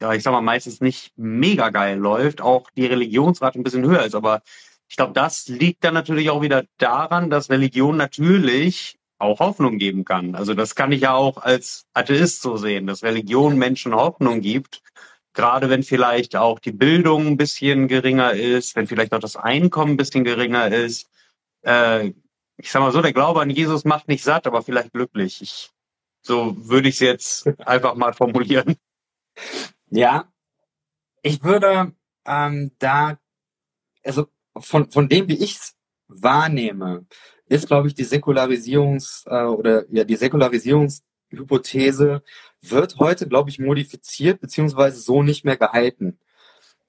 ja, ich sag mal, meistens nicht mega geil läuft, auch die Religionsrate ein bisschen höher ist. Aber ich glaube, das liegt dann natürlich auch wieder daran, dass Religion natürlich auch Hoffnung geben kann. Also das kann ich ja auch als Atheist so sehen, dass Religion Menschen Hoffnung gibt, gerade wenn vielleicht auch die Bildung ein bisschen geringer ist, wenn vielleicht auch das Einkommen ein bisschen geringer ist. Äh, ich sag mal so, der Glaube an Jesus macht nicht satt, aber vielleicht glücklich. Ich, so würde ich es jetzt einfach mal formulieren. Ja, ich würde ähm, da, also von, von dem, wie ich es wahrnehme, ist, glaube ich, die Säkularisierungs- äh, oder ja, die Säkularisierungshypothese wird heute, glaube ich, modifiziert beziehungsweise so nicht mehr gehalten.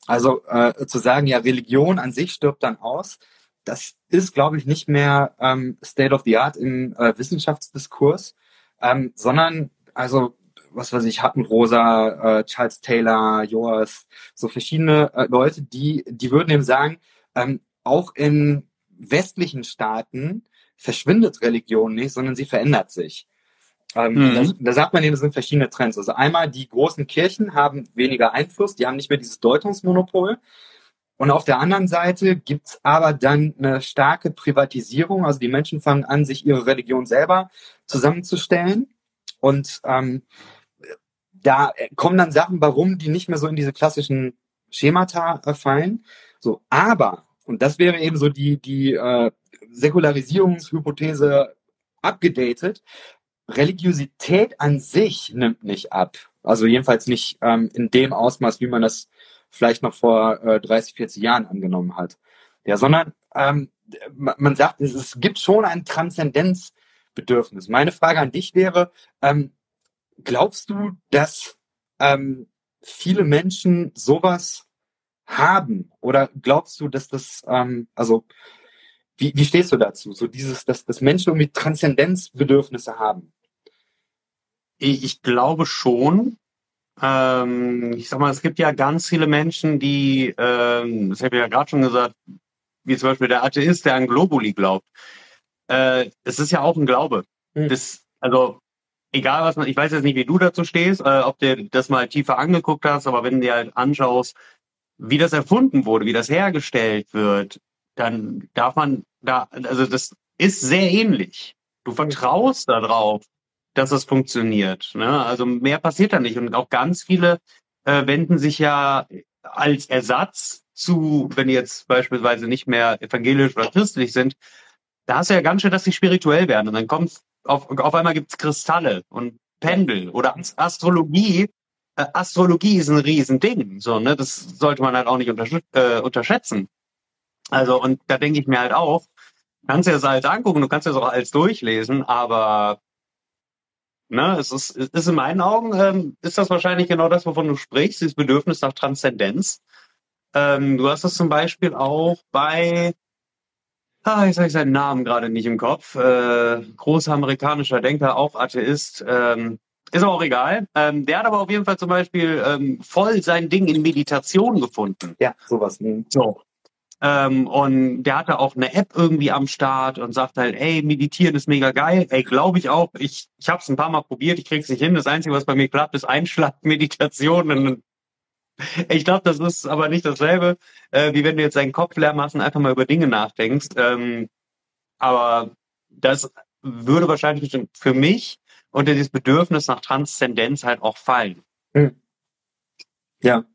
Also äh, zu sagen, ja, Religion an sich stirbt dann aus, das ist, glaube ich, nicht mehr ähm, State of the Art im äh, Wissenschaftsdiskurs, ähm, sondern also was weiß ich, Hattenrosa, äh, Charles Taylor, Joas, so verschiedene äh, Leute, die, die würden eben sagen, ähm, auch in westlichen Staaten verschwindet Religion nicht, sondern sie verändert sich. Ähm, mhm. da, da sagt man eben, es sind verschiedene Trends. Also einmal die großen Kirchen haben weniger Einfluss, die haben nicht mehr dieses Deutungsmonopol. Und auf der anderen Seite gibt's aber dann eine starke Privatisierung. Also die Menschen fangen an, sich ihre Religion selber zusammenzustellen. Und ähm, da kommen dann Sachen, warum die nicht mehr so in diese klassischen Schemata äh, fallen. So, aber, und das wäre eben so die, die äh, Säkularisierungshypothese abgedatet, Religiosität an sich nimmt nicht ab. Also jedenfalls nicht ähm, in dem Ausmaß, wie man das vielleicht noch vor äh, 30, 40 Jahren angenommen hat. Ja, sondern ähm, man sagt, es, es gibt schon ein Transzendenzbedürfnis. Meine Frage an dich wäre, ähm, glaubst du, dass ähm, viele Menschen sowas haben? Oder glaubst du, dass das, ähm, also wie, wie stehst du dazu? So dieses, dass, dass Menschen irgendwie Transzendenzbedürfnisse haben? Ich, ich glaube schon. Ähm, ich sag mal, es gibt ja ganz viele Menschen, die, ähm, das habe ich ja gerade schon gesagt, wie zum Beispiel der Atheist, der an Globuli glaubt. Äh, es ist ja auch ein Glaube. Hm. Das, also egal was man, ich weiß jetzt nicht, wie du dazu stehst, äh, ob du das mal tiefer angeguckt hast, aber wenn du dir halt anschaust, wie das erfunden wurde, wie das hergestellt wird, dann darf man da, also das ist sehr ähnlich. Du vertraust darauf, dass es funktioniert. Ne? Also mehr passiert da nicht. Und auch ganz viele äh, wenden sich ja als Ersatz zu, wenn die jetzt beispielsweise nicht mehr evangelisch oder christlich sind, da hast du ja ganz schön, dass sie spirituell werden. Und dann kommt auf, auf einmal gibt's Kristalle und Pendel oder Astrologie. Äh, Astrologie ist ein Riesending. So, ne? Das sollte man halt auch nicht untersch äh, unterschätzen. Also, und da denke ich mir halt auch, kannst du das alles angucken, du kannst das auch alles durchlesen, aber Ne, es ist, es ist in meinen Augen, ähm, ist das wahrscheinlich genau das, wovon du sprichst, dieses Bedürfnis nach Transzendenz. Ähm, du hast das zum Beispiel auch bei, ah, jetzt habe ich seinen Namen gerade nicht im Kopf, äh, großer amerikanischer Denker, auch Atheist, ähm, ist aber auch egal. Ähm, der hat aber auf jeden Fall zum Beispiel ähm, voll sein Ding in Meditation gefunden. Ja, sowas. Mh. So. Ähm, und der hatte auch eine App irgendwie am Start und sagt halt, ey, meditieren ist mega geil. Ey, glaube ich auch. Ich, ich habe es ein paar Mal probiert, ich krieg's nicht hin. Das Einzige, was bei mir klappt, ist Einschlagmeditation. Ich glaube, das ist aber nicht dasselbe, äh, wie wenn du jetzt deinen Kopf leer machst und einfach mal über Dinge nachdenkst. Ähm, aber das würde wahrscheinlich für mich unter dieses Bedürfnis nach Transzendenz halt auch fallen. Hm. Ja,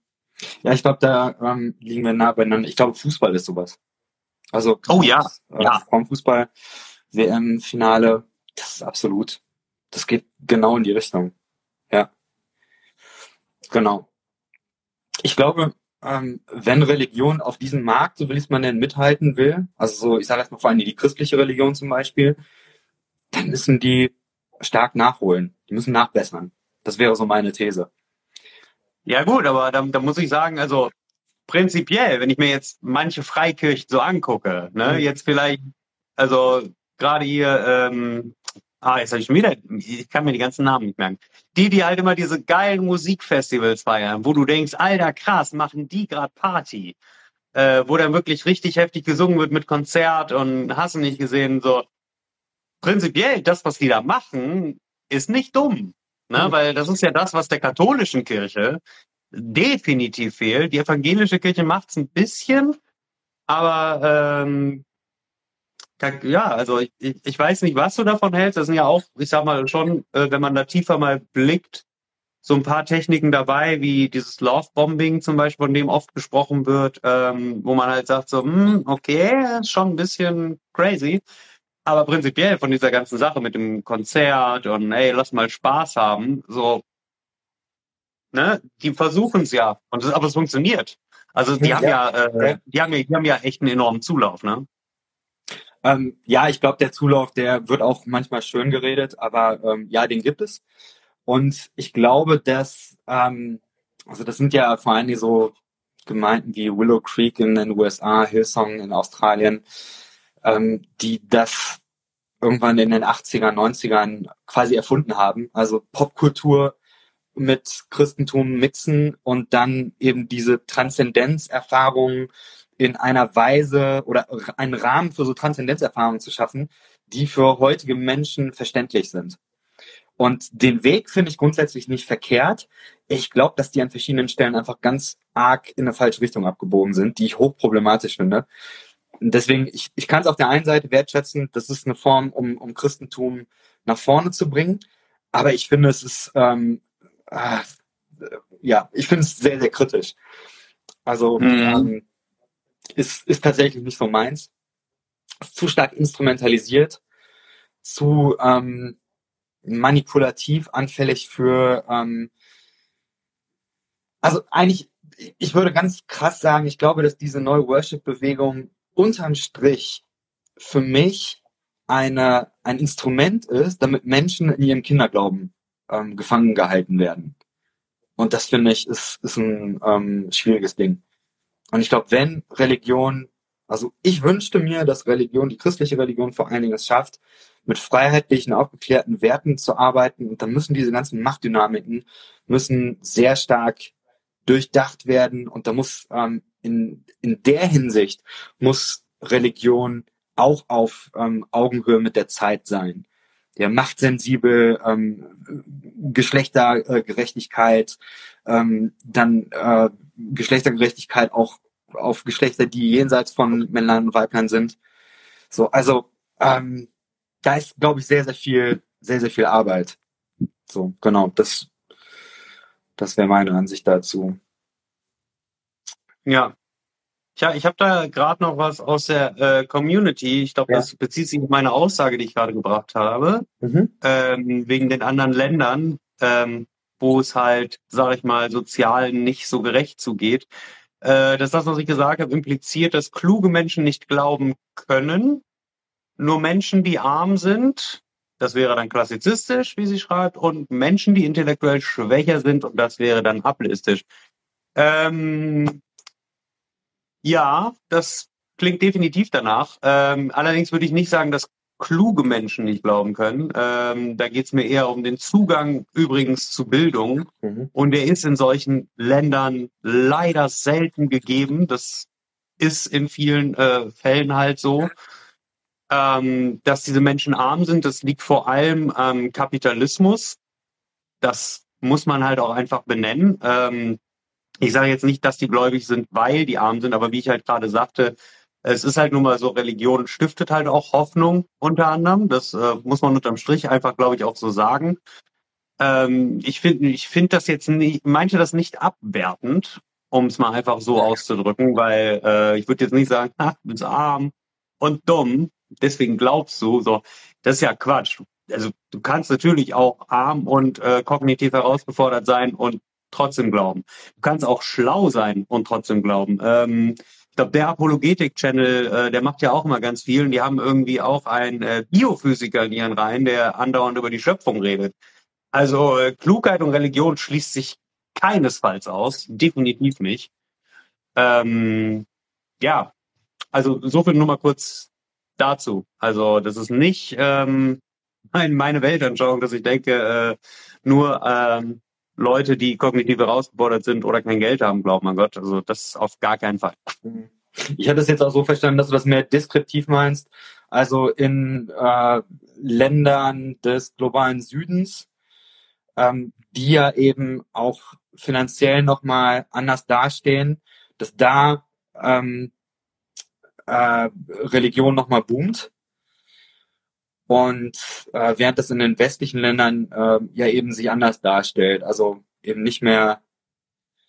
ja, ich glaube, da ähm, liegen wir nah beieinander. Ich glaube, Fußball ist sowas. Also, oh ja, äh, ja. Frauenfußball, WM-Finale, das ist absolut. Das geht genau in die Richtung. Ja. Genau. Ich glaube, ähm, wenn Religion auf diesem Markt, so will ich es mal nennen, mithalten will, also so, ich sage jetzt mal vor allem die christliche Religion zum Beispiel, dann müssen die stark nachholen. Die müssen nachbessern. Das wäre so meine These. Ja gut, aber da, da muss ich sagen, also prinzipiell, wenn ich mir jetzt manche Freikirchen so angucke, ne, mhm. jetzt vielleicht, also gerade hier, ähm, ah, jetzt habe ich schon wieder, ich kann mir die ganzen Namen nicht merken. Die, die halt immer diese geilen Musikfestivals feiern, wo du denkst, alter krass, machen die gerade Party. Äh, wo dann wirklich richtig heftig gesungen wird mit Konzert und hast du nicht gesehen, so prinzipiell, das, was die da machen, ist nicht dumm. Ne? Mhm. Weil das ist ja das, was der katholischen Kirche definitiv fehlt. Die evangelische Kirche macht's ein bisschen, aber ähm, ja, also ich, ich, ich weiß nicht, was du davon hältst. Das sind ja auch, ich sag mal schon, äh, wenn man da tiefer mal blickt, so ein paar Techniken dabei, wie dieses Love-Bombing zum Beispiel, von dem oft gesprochen wird, ähm, wo man halt sagt so, hm, okay, ist schon ein bisschen crazy. Aber prinzipiell von dieser ganzen Sache mit dem Konzert und ey, lass mal Spaß haben, so, ne, die versuchen es ja. Und das, aber es funktioniert. Also die haben ja, ja äh, die haben ja, die haben ja echt einen enormen Zulauf, ne? Ähm, ja, ich glaube, der Zulauf, der wird auch manchmal schön geredet, aber ähm, ja, den gibt es. Und ich glaube, dass, ähm, also das sind ja vor allem so Gemeinden wie Willow Creek in den USA, Hillsong in Australien, ähm, die das irgendwann in den 80er, 90ern quasi erfunden haben. Also Popkultur mit Christentum mixen und dann eben diese Transzendenzerfahrungen in einer Weise oder einen Rahmen für so Transzendenzerfahrungen zu schaffen, die für heutige Menschen verständlich sind. Und den Weg finde ich grundsätzlich nicht verkehrt. Ich glaube, dass die an verschiedenen Stellen einfach ganz arg in eine falsche Richtung abgebogen sind, die ich hochproblematisch finde. Deswegen, ich, ich kann es auf der einen Seite wertschätzen, das ist eine Form, um, um Christentum nach vorne zu bringen. Aber ich finde, es ist, ähm, äh, ja, ich finde es sehr, sehr kritisch. Also mhm. ähm, ist, ist tatsächlich nicht so meins. Zu stark instrumentalisiert, zu ähm, manipulativ anfällig für, ähm, also eigentlich, ich würde ganz krass sagen, ich glaube, dass diese neue Worship-Bewegung unterm Strich für mich eine, ein Instrument ist, damit Menschen in ihrem Kinderglauben ähm, gefangen gehalten werden. Und das finde ich ist, ist ein ähm, schwieriges Ding. Und ich glaube, wenn Religion, also ich wünschte mir, dass Religion, die christliche Religion vor allen Dingen es schafft, mit freiheitlichen, aufgeklärten Werten zu arbeiten. Und dann müssen diese ganzen Machtdynamiken müssen sehr stark durchdacht werden. Und da muss ähm, in, in der Hinsicht muss Religion auch auf ähm, Augenhöhe mit der Zeit sein. Der machtsensibel, ähm, Geschlechtergerechtigkeit, ähm, dann äh, Geschlechtergerechtigkeit auch auf Geschlechter, die jenseits von Männlein und Weiblein sind. So, also ähm, da ist, glaube ich, sehr, sehr viel, sehr, sehr viel Arbeit. So, genau, das, das wäre meine Ansicht dazu. Ja. Tja, ich habe da gerade noch was aus der äh, Community. Ich glaube, ja. das bezieht sich auf meine Aussage, die ich gerade gebracht habe, mhm. ähm, wegen den anderen Ländern, ähm, wo es halt, sage ich mal, sozial nicht so gerecht zugeht. Äh, dass das, was ich gesagt habe, impliziert, dass kluge Menschen nicht glauben können, nur Menschen, die arm sind, das wäre dann klassizistisch, wie sie schreibt, und Menschen, die intellektuell schwächer sind, und das wäre dann ablistisch. Ähm, ja, das klingt definitiv danach. Ähm, allerdings würde ich nicht sagen, dass kluge Menschen nicht glauben können. Ähm, da geht es mir eher um den Zugang übrigens zu Bildung. Mhm. Und der ist in solchen Ländern leider selten gegeben. Das ist in vielen äh, Fällen halt so ähm, dass diese Menschen arm sind. Das liegt vor allem am Kapitalismus. Das muss man halt auch einfach benennen. Ähm, ich sage jetzt nicht, dass die gläubig sind, weil die arm sind, aber wie ich halt gerade sagte, es ist halt nun mal so, Religion stiftet halt auch Hoffnung unter anderem. Das äh, muss man unterm Strich einfach, glaube ich, auch so sagen. Ähm, ich finde ich finde das jetzt nicht, meinte das nicht abwertend, um es mal einfach so auszudrücken, weil äh, ich würde jetzt nicht sagen, ha, du bist arm und dumm, deswegen glaubst du, so, das ist ja Quatsch. Also du kannst natürlich auch arm und äh, kognitiv herausgefordert sein und trotzdem glauben. Du kannst auch schlau sein und trotzdem glauben. Ähm, ich glaube, der Apologetik-Channel, äh, der macht ja auch immer ganz viel und die haben irgendwie auch einen äh, Biophysiker in ihren Reihen, der andauernd über die Schöpfung redet. Also äh, Klugheit und Religion schließt sich keinesfalls aus, definitiv nicht. Ähm, ja, also so viel nur mal kurz dazu. Also das ist nicht ähm, <laughs> meine Weltanschauung, dass ich denke, äh, nur ähm, Leute, die kognitiv herausgefordert sind oder kein Geld haben, glauben an Gott. Also das auf gar keinen Fall. Ich hatte es jetzt auch so verstanden, dass du das mehr deskriptiv meinst. Also in äh, Ländern des globalen Südens, ähm, die ja eben auch finanziell nochmal anders dastehen, dass da ähm, äh, Religion nochmal boomt. Und äh, während das in den westlichen Ländern äh, ja eben sich anders darstellt, also eben nicht mehr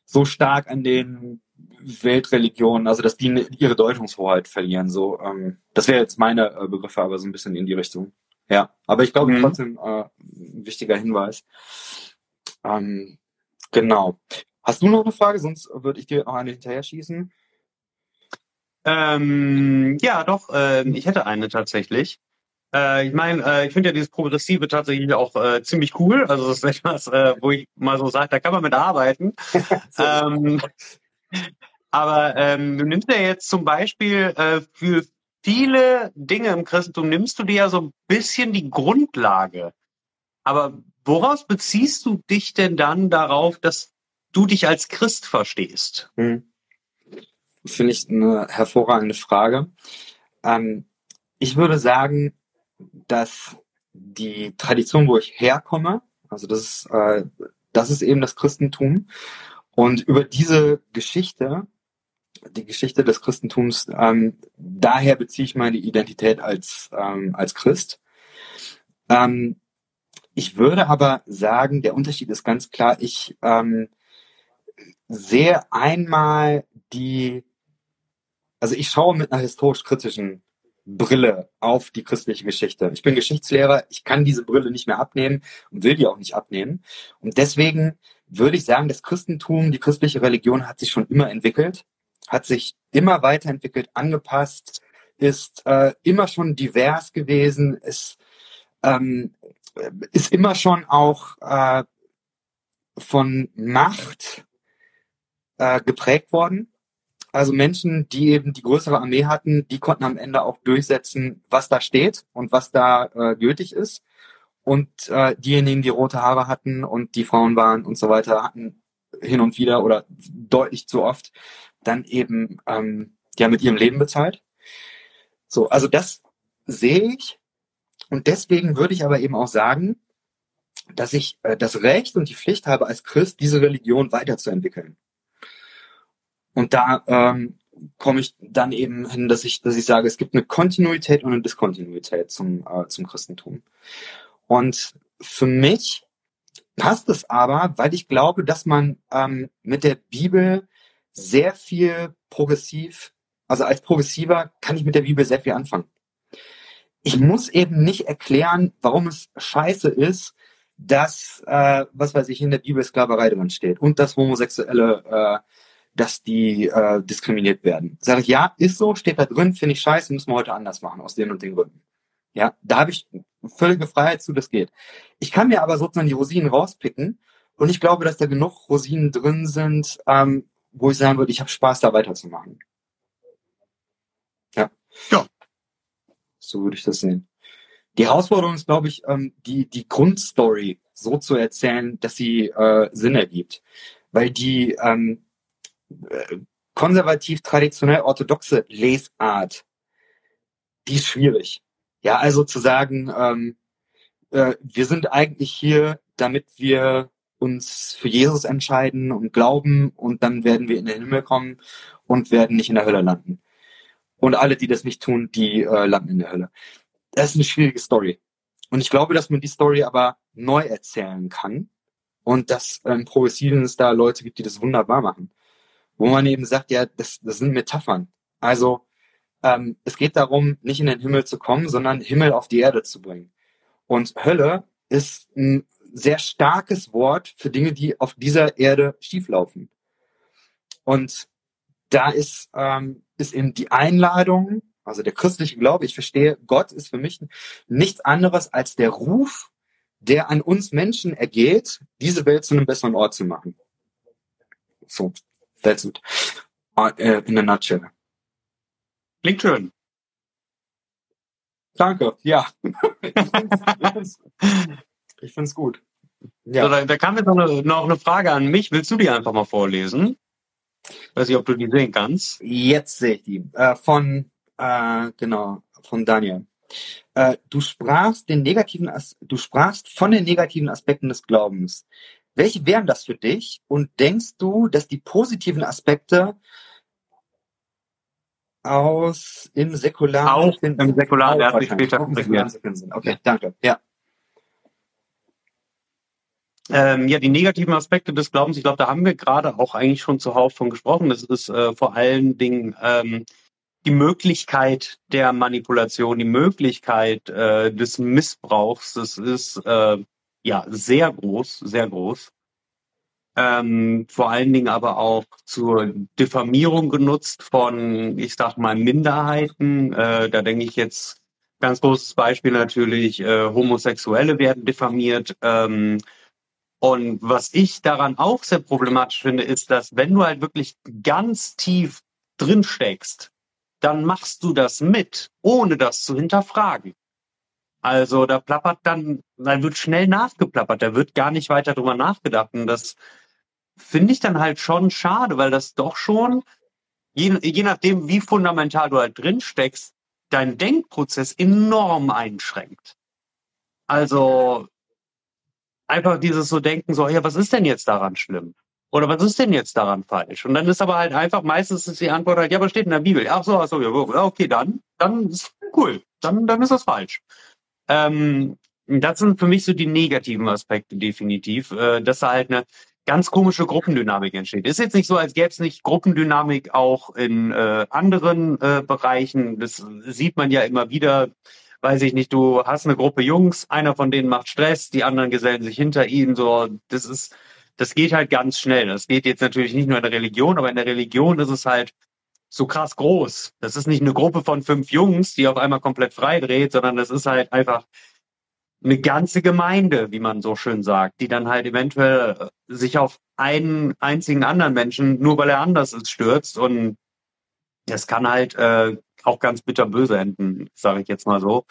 so stark an den Weltreligionen, also dass die ihre Deutungshoheit verlieren. So, ähm, das wäre jetzt meine äh, Begriffe, aber so ein bisschen in die Richtung. Ja, aber ich glaube mhm. trotzdem äh, ein wichtiger Hinweis. Ähm, genau. Hast du noch eine Frage? Sonst würde ich dir noch eine hinterher schießen. Ähm, ja, doch. Äh, ich hätte eine tatsächlich. Äh, ich meine, äh, ich finde ja dieses Progressive tatsächlich auch äh, ziemlich cool. Also das ist <laughs> etwas, äh, wo ich mal so sage, da kann man mit arbeiten. <laughs> ähm, aber ähm, du nimmst ja jetzt zum Beispiel äh, für viele Dinge im Christentum nimmst du dir ja so ein bisschen die Grundlage. Aber woraus beziehst du dich denn dann darauf, dass du dich als Christ verstehst? Hm. Finde ich eine hervorragende Frage. Ähm, ich würde sagen, dass die Tradition, wo ich herkomme, also das ist, äh, das ist eben das Christentum. Und über diese Geschichte, die Geschichte des Christentums, ähm, daher beziehe ich meine Identität als, ähm, als Christ. Ähm, ich würde aber sagen, der Unterschied ist ganz klar, ich ähm, sehe einmal die, also ich schaue mit einer historisch-kritischen Brille auf die christliche Geschichte. Ich bin Geschichtslehrer, ich kann diese Brille nicht mehr abnehmen und will die auch nicht abnehmen. Und deswegen würde ich sagen, das Christentum, die christliche Religion hat sich schon immer entwickelt, hat sich immer weiterentwickelt, angepasst, ist äh, immer schon divers gewesen, ist, ähm, ist immer schon auch äh, von Macht äh, geprägt worden. Also Menschen, die eben die größere Armee hatten, die konnten am Ende auch durchsetzen, was da steht und was da äh, gültig ist. Und äh, diejenigen, die rote Haare hatten und die Frauen waren und so weiter, hatten hin und wieder oder deutlich zu oft dann eben ähm, ja mit ihrem Leben bezahlt. So, also das sehe ich. Und deswegen würde ich aber eben auch sagen, dass ich äh, das Recht und die Pflicht habe, als Christ diese Religion weiterzuentwickeln. Und da ähm, komme ich dann eben hin, dass ich, dass ich sage, es gibt eine Kontinuität und eine Diskontinuität zum, äh, zum Christentum. Und für mich passt es aber, weil ich glaube, dass man ähm, mit der Bibel sehr viel progressiv, also als Progressiver kann ich mit der Bibel sehr viel anfangen. Ich muss eben nicht erklären, warum es scheiße ist, dass, äh, was weiß ich, in der Bibel Sklaverei drin steht und dass Homosexuelle äh, dass die äh, diskriminiert werden. Sage ich, ja, ist so, steht da drin, finde ich scheiße, müssen wir heute anders machen, aus den und den Gründen. Ja, da habe ich völlige Freiheit zu, das geht. Ich kann mir aber sozusagen die Rosinen rauspicken und ich glaube, dass da genug Rosinen drin sind, ähm, wo ich sagen würde, ich habe Spaß, da weiterzumachen. Ja. Ja. So würde ich das sehen. Die Herausforderung ist, glaube ich, ähm, die, die Grundstory so zu erzählen, dass sie äh, Sinn ergibt. Weil die, ähm, konservativ traditionell orthodoxe Lesart, die ist schwierig. Ja, also zu sagen, ähm, äh, wir sind eigentlich hier, damit wir uns für Jesus entscheiden und glauben und dann werden wir in den Himmel kommen und werden nicht in der Hölle landen. Und alle, die das nicht tun, die äh, landen in der Hölle. Das ist eine schwierige Story. Und ich glaube, dass man die Story aber neu erzählen kann und dass ähm, Progressiven es da Leute gibt, die das wunderbar machen wo man eben sagt, ja, das, das sind Metaphern. Also ähm, es geht darum, nicht in den Himmel zu kommen, sondern Himmel auf die Erde zu bringen. Und Hölle ist ein sehr starkes Wort für Dinge, die auf dieser Erde schieflaufen. Und da ist, ähm, ist eben die Einladung, also der christliche Glaube, ich verstehe, Gott ist für mich nichts anderes als der Ruf, der an uns Menschen ergeht, diese Welt zu einem besseren Ort zu machen. So, That's it. Uh, in a nutshell. Klingt schön. Danke, ja. <laughs> ich finde es gut. Ja. So, da, da kam jetzt noch eine, noch eine Frage an mich. Willst du die einfach mal vorlesen? Weiß nicht, ob du die sehen kannst. Jetzt sehe ich die. Äh, von, äh, genau, von Daniel. Äh, du sprachst den negativen, As du sprachst von den negativen Aspekten des Glaubens. Welche wären das für dich? Und denkst du, dass die positiven Aspekte aus im säkularen Auch im säkularen, später Auch im säkularen sind. Okay, danke. Ja. Ähm, ja, die negativen Aspekte des Glaubens, ich glaube, da haben wir gerade auch eigentlich schon zuhauf von gesprochen. Das ist äh, vor allen Dingen ähm, die Möglichkeit der Manipulation, die Möglichkeit äh, des Missbrauchs. Das ist äh, ja sehr groß, sehr groß. Ähm, vor allen Dingen aber auch zur Diffamierung genutzt von, ich sag mal, Minderheiten. Äh, da denke ich jetzt ganz großes Beispiel natürlich, äh, Homosexuelle werden diffamiert. Ähm, und was ich daran auch sehr problematisch finde, ist, dass wenn du halt wirklich ganz tief drin steckst, dann machst du das mit, ohne das zu hinterfragen. Also da plappert dann, da wird schnell nachgeplappert, da wird gar nicht weiter drüber nachgedacht. Und das finde ich dann halt schon schade, weil das doch schon, je, je nachdem, wie fundamental du halt drin steckst, deinen Denkprozess enorm einschränkt. Also einfach dieses so denken, so, ja, was ist denn jetzt daran schlimm? Oder was ist denn jetzt daran falsch? Und dann ist aber halt einfach, meistens ist die Antwort halt, ja, was steht in der Bibel? Ach so, ach so, ja, okay, dann, dann ist cool. Dann, dann ist das falsch. Ähm, das sind für mich so die negativen Aspekte definitiv, äh, dass da halt eine ganz komische Gruppendynamik entsteht. Ist jetzt nicht so, als gäbe es nicht Gruppendynamik auch in äh, anderen äh, Bereichen. Das sieht man ja immer wieder weiß ich nicht, du hast eine Gruppe Jungs, einer von denen macht Stress, die anderen gesellen sich hinter ihm, so, das ist, das geht halt ganz schnell. Das geht jetzt natürlich nicht nur in der Religion, aber in der Religion ist es halt so krass groß. Das ist nicht eine Gruppe von fünf Jungs, die auf einmal komplett frei dreht, sondern das ist halt einfach eine ganze Gemeinde, wie man so schön sagt, die dann halt eventuell sich auf einen einzigen anderen Menschen, nur weil er anders ist, stürzt und das kann halt äh, auch ganz bitterböse enden, sage ich jetzt mal so.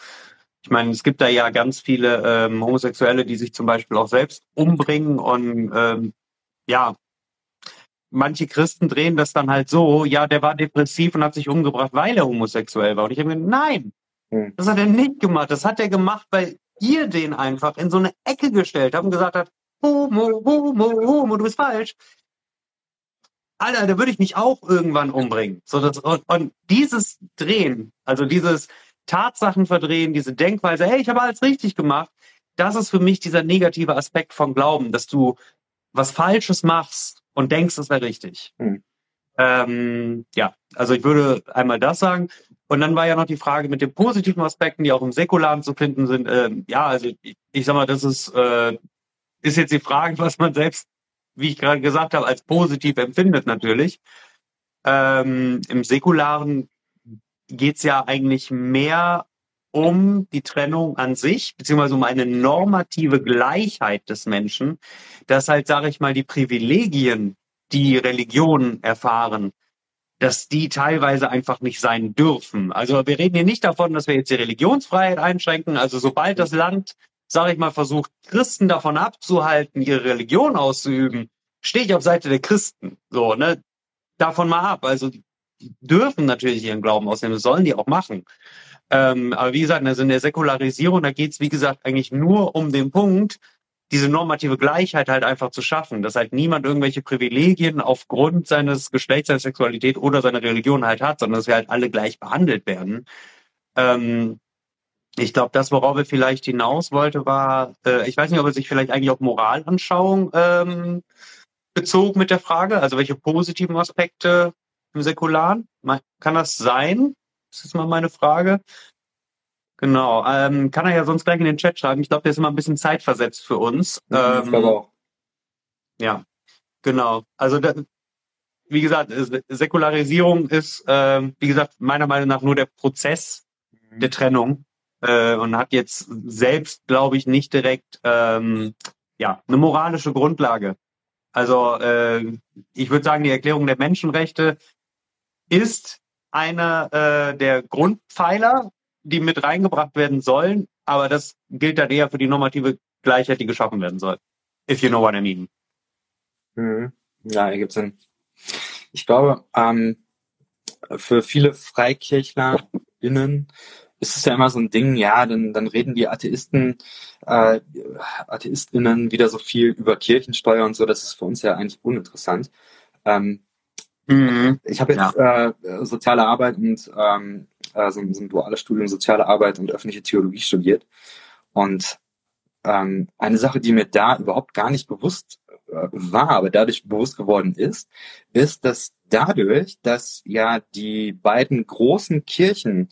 Ich meine, es gibt da ja ganz viele ähm, Homosexuelle, die sich zum Beispiel auch selbst umbringen und ähm, ja, manche Christen drehen das dann halt so, ja, der war depressiv und hat sich umgebracht, weil er homosexuell war. Und ich habe mir nein, hm. das hat er nicht gemacht. Das hat er gemacht, weil ihr den einfach in so eine Ecke gestellt habt und gesagt habt, Homo, Homo, Homo, du bist falsch. Alter, da würde ich mich auch irgendwann umbringen. So, das, und, und dieses Drehen, also dieses Tatsachen verdrehen, diese Denkweise, hey, ich habe alles richtig gemacht, das ist für mich dieser negative Aspekt von Glauben, dass du was Falsches machst und denkst, es wäre richtig. Mhm. Ähm, ja, also ich würde einmal das sagen. Und dann war ja noch die Frage mit den positiven Aspekten, die auch im Säkularen zu finden sind. Ähm, ja, also ich, ich sag mal, das ist, äh, ist jetzt die Frage, was man selbst wie ich gerade gesagt habe, als positiv empfindet natürlich. Ähm, Im Säkularen geht's ja eigentlich mehr um die Trennung an sich, beziehungsweise um eine normative Gleichheit des Menschen, dass halt, sage ich mal, die Privilegien, die Religionen erfahren, dass die teilweise einfach nicht sein dürfen. Also wir reden hier nicht davon, dass wir jetzt die Religionsfreiheit einschränken. Also sobald das Land sage ich mal, versucht, Christen davon abzuhalten, ihre Religion auszuüben, stehe ich auf Seite der Christen. So, ne? Davon mal ab. Also die dürfen natürlich ihren Glauben ausnehmen, das sollen die auch machen. Ähm, aber wie gesagt, also in der Säkularisierung, da geht's wie gesagt, eigentlich nur um den Punkt, diese normative Gleichheit halt einfach zu schaffen, dass halt niemand irgendwelche Privilegien aufgrund seines Geschlechts, seiner Sexualität oder seiner Religion halt hat, sondern dass wir halt alle gleich behandelt werden. Ähm, ich glaube, das, worauf er vielleicht hinaus wollte, war, äh, ich weiß nicht, ob er sich vielleicht eigentlich auf Moralanschauung ähm, bezog mit der Frage, also welche positiven Aspekte im Säkularen. Kann das sein? Das ist mal meine Frage. Genau. Ähm, kann er ja sonst gleich in den Chat schreiben. Ich glaube, der ist immer ein bisschen zeitversetzt für uns. Mhm, ähm, ich auch. Ja, genau. Also da, wie gesagt, Säkularisierung ist, äh, wie gesagt, meiner Meinung nach nur der Prozess der Trennung äh, und hat jetzt selbst, glaube ich, nicht direkt ähm, ja eine moralische Grundlage. Also äh, ich würde sagen, die Erklärung der Menschenrechte ist einer äh, der Grundpfeiler, die mit reingebracht werden sollen, aber das gilt dann eher für die normative Gleichheit, die geschaffen werden soll. If you know what I mean. Mhm. Ja, ergibt Sinn. Ich glaube, ähm, für viele FreikirchlerInnen ist es ja immer so ein Ding, ja, dann, dann reden die Atheisten, äh, AtheistInnen wieder so viel über Kirchensteuer und so, das ist für uns ja eigentlich uninteressant. Ähm, mhm. Ich habe jetzt ja. äh, soziale Arbeit und ähm, äh, so, so ein duales Studium soziale Arbeit und öffentliche Theologie studiert. Und ähm, eine Sache, die mir da überhaupt gar nicht bewusst äh, war, aber dadurch bewusst geworden ist, ist, dass dadurch, dass ja die beiden großen Kirchen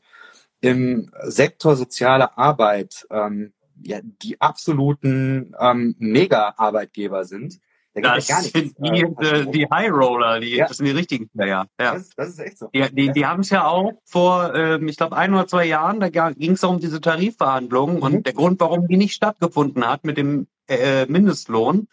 im Sektor soziale Arbeit ähm, ja, die absoluten ähm, Mega-Arbeitgeber sind. Da das ja sind die, äh, die High Roller, die, ja. das sind die richtigen Player. Ja. Das, das ist echt so. Die, die, die haben es ja auch vor, ähm, ich glaube, ein oder zwei Jahren, da ging es um diese Tarifverhandlungen mhm. und der Grund, warum die nicht stattgefunden hat mit dem äh, Mindestlohn,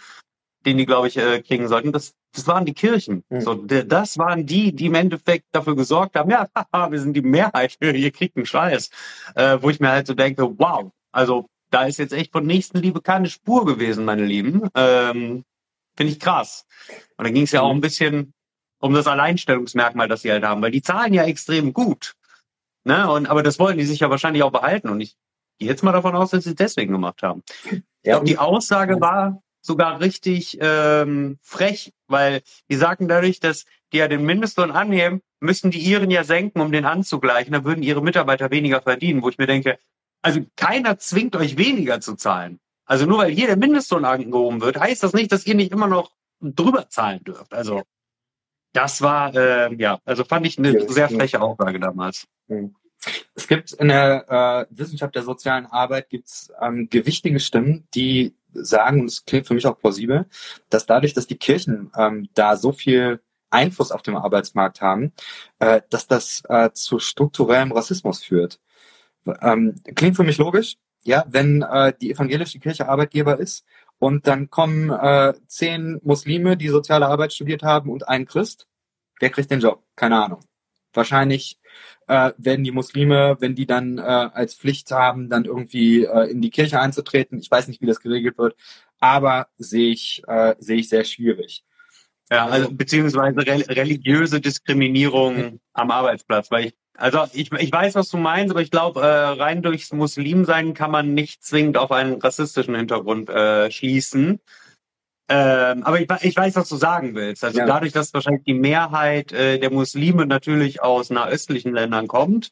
den die, glaube ich, äh, kriegen sollten, das, das waren die Kirchen. Mhm. So, das waren die, die im Endeffekt dafür gesorgt haben, ja, <laughs> haha, wir sind die Mehrheit, <laughs> ihr kriegt einen Scheiß. Äh, wo ich mir halt so denke, wow, also da ist jetzt echt von Nächstenliebe keine Spur gewesen, meine Lieben. Ähm, Finde ich krass. Und da ging es ja auch ein bisschen um das Alleinstellungsmerkmal, das sie halt haben, weil die zahlen ja extrem gut. Ne? Und, aber das wollen die sich ja wahrscheinlich auch behalten. Und ich gehe jetzt mal davon aus, dass sie es deswegen gemacht haben. Ja, ich glaube, die Aussage war, sogar richtig ähm, frech, weil die sagen dadurch, dass die ja den Mindestlohn anheben, müssen die ihren ja senken, um den anzugleichen. Da würden ihre Mitarbeiter weniger verdienen, wo ich mir denke, also keiner zwingt euch weniger zu zahlen. Also nur weil hier der Mindestlohn angehoben wird, heißt das nicht, dass ihr nicht immer noch drüber zahlen dürft. Also das war, äh, ja, also fand ich eine sehr freche Aussage damals. Es gibt in der äh, Wissenschaft der sozialen Arbeit gibt's ähm, gewichtige Stimmen, die sagen, und es klingt für mich auch plausibel, dass dadurch, dass die Kirchen ähm, da so viel Einfluss auf dem Arbeitsmarkt haben, äh, dass das äh, zu strukturellem Rassismus führt. Ähm, klingt für mich logisch, ja, wenn äh, die evangelische Kirche Arbeitgeber ist und dann kommen äh, zehn Muslime, die soziale Arbeit studiert haben und ein Christ, wer kriegt den Job? Keine Ahnung. Wahrscheinlich äh, werden die Muslime, wenn die dann äh, als Pflicht haben, dann irgendwie äh, in die Kirche einzutreten. Ich weiß nicht, wie das geregelt wird, aber sehe ich, äh, sehe ich sehr schwierig. Ja, also beziehungsweise religiöse Diskriminierung mhm. am Arbeitsplatz, weil ich also ich, ich weiß, was du meinst, aber ich glaube, äh, rein durchs Muslimsein kann man nicht zwingend auf einen rassistischen Hintergrund äh, schließen. Ähm, aber ich, ich weiß, was du sagen willst. Also ja. dadurch, dass wahrscheinlich die Mehrheit äh, der Muslime natürlich aus nahöstlichen Ländern kommt,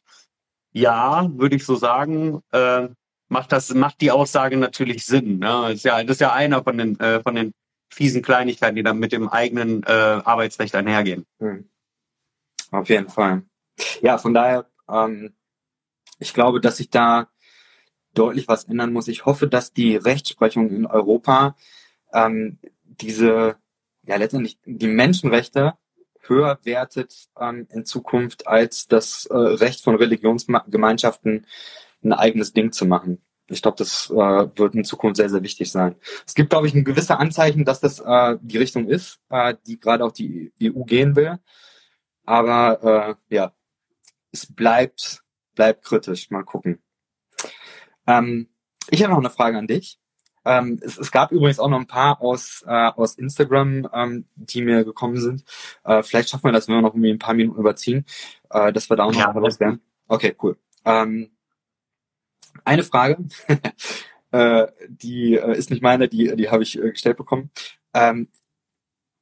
ja, würde ich so sagen, äh, macht das macht die Aussage natürlich Sinn. Ne? Das ist ja das ist ja einer von den äh, von den fiesen Kleinigkeiten, die dann mit dem eigenen äh, Arbeitsrecht einhergehen. Hm. Auf jeden Fall. Ja, von daher, ähm, ich glaube, dass sich da deutlich was ändern muss. Ich hoffe, dass die Rechtsprechung in Europa ähm, diese, ja letztendlich die Menschenrechte höher wertet ähm, in Zukunft als das äh, Recht von Religionsgemeinschaften ein eigenes Ding zu machen. Ich glaube, das äh, wird in Zukunft sehr, sehr wichtig sein. Es gibt, glaube ich, ein gewisse Anzeichen, dass das äh, die Richtung ist, äh, die gerade auch die EU gehen will. Aber äh, ja, es bleibt, bleibt kritisch. Mal gucken. Ähm, ich habe noch eine Frage an dich. Ähm, es, es, gab übrigens auch noch ein paar aus, äh, aus Instagram, ähm, die mir gekommen sind. Äh, vielleicht schaffen wir das, wenn wir noch irgendwie ein paar Minuten überziehen, äh, dass wir da auch noch ja, loswerden. Okay, cool. Ähm, eine Frage, <laughs> äh, die äh, ist nicht meine, die, die habe ich äh, gestellt bekommen. Ähm,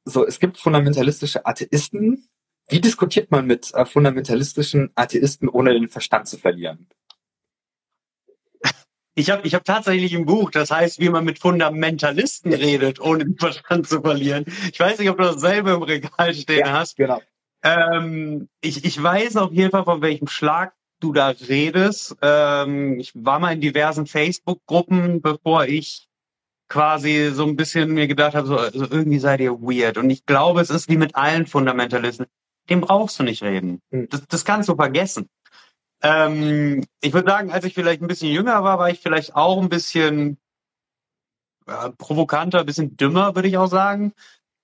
so, es gibt fundamentalistische Atheisten. Wie diskutiert man mit äh, fundamentalistischen Atheisten, ohne den Verstand zu verlieren? Ich habe ich hab tatsächlich ein Buch, das heißt, wie man mit Fundamentalisten redet, ohne den Verstand zu verlieren. Ich weiß nicht, ob du dasselbe im Regal stehen ja, hast. Genau. Ähm, ich, ich weiß auf jeden Fall, von welchem Schlag du da redest. Ähm, ich war mal in diversen Facebook-Gruppen, bevor ich quasi so ein bisschen mir gedacht habe, so also irgendwie seid ihr weird. Und ich glaube, es ist wie mit allen Fundamentalisten. Dem brauchst du nicht reden. Hm. Das, das kannst du vergessen. Ähm, ich würde sagen, als ich vielleicht ein bisschen jünger war, war ich vielleicht auch ein bisschen äh, provokanter, ein bisschen dümmer, würde ich auch sagen.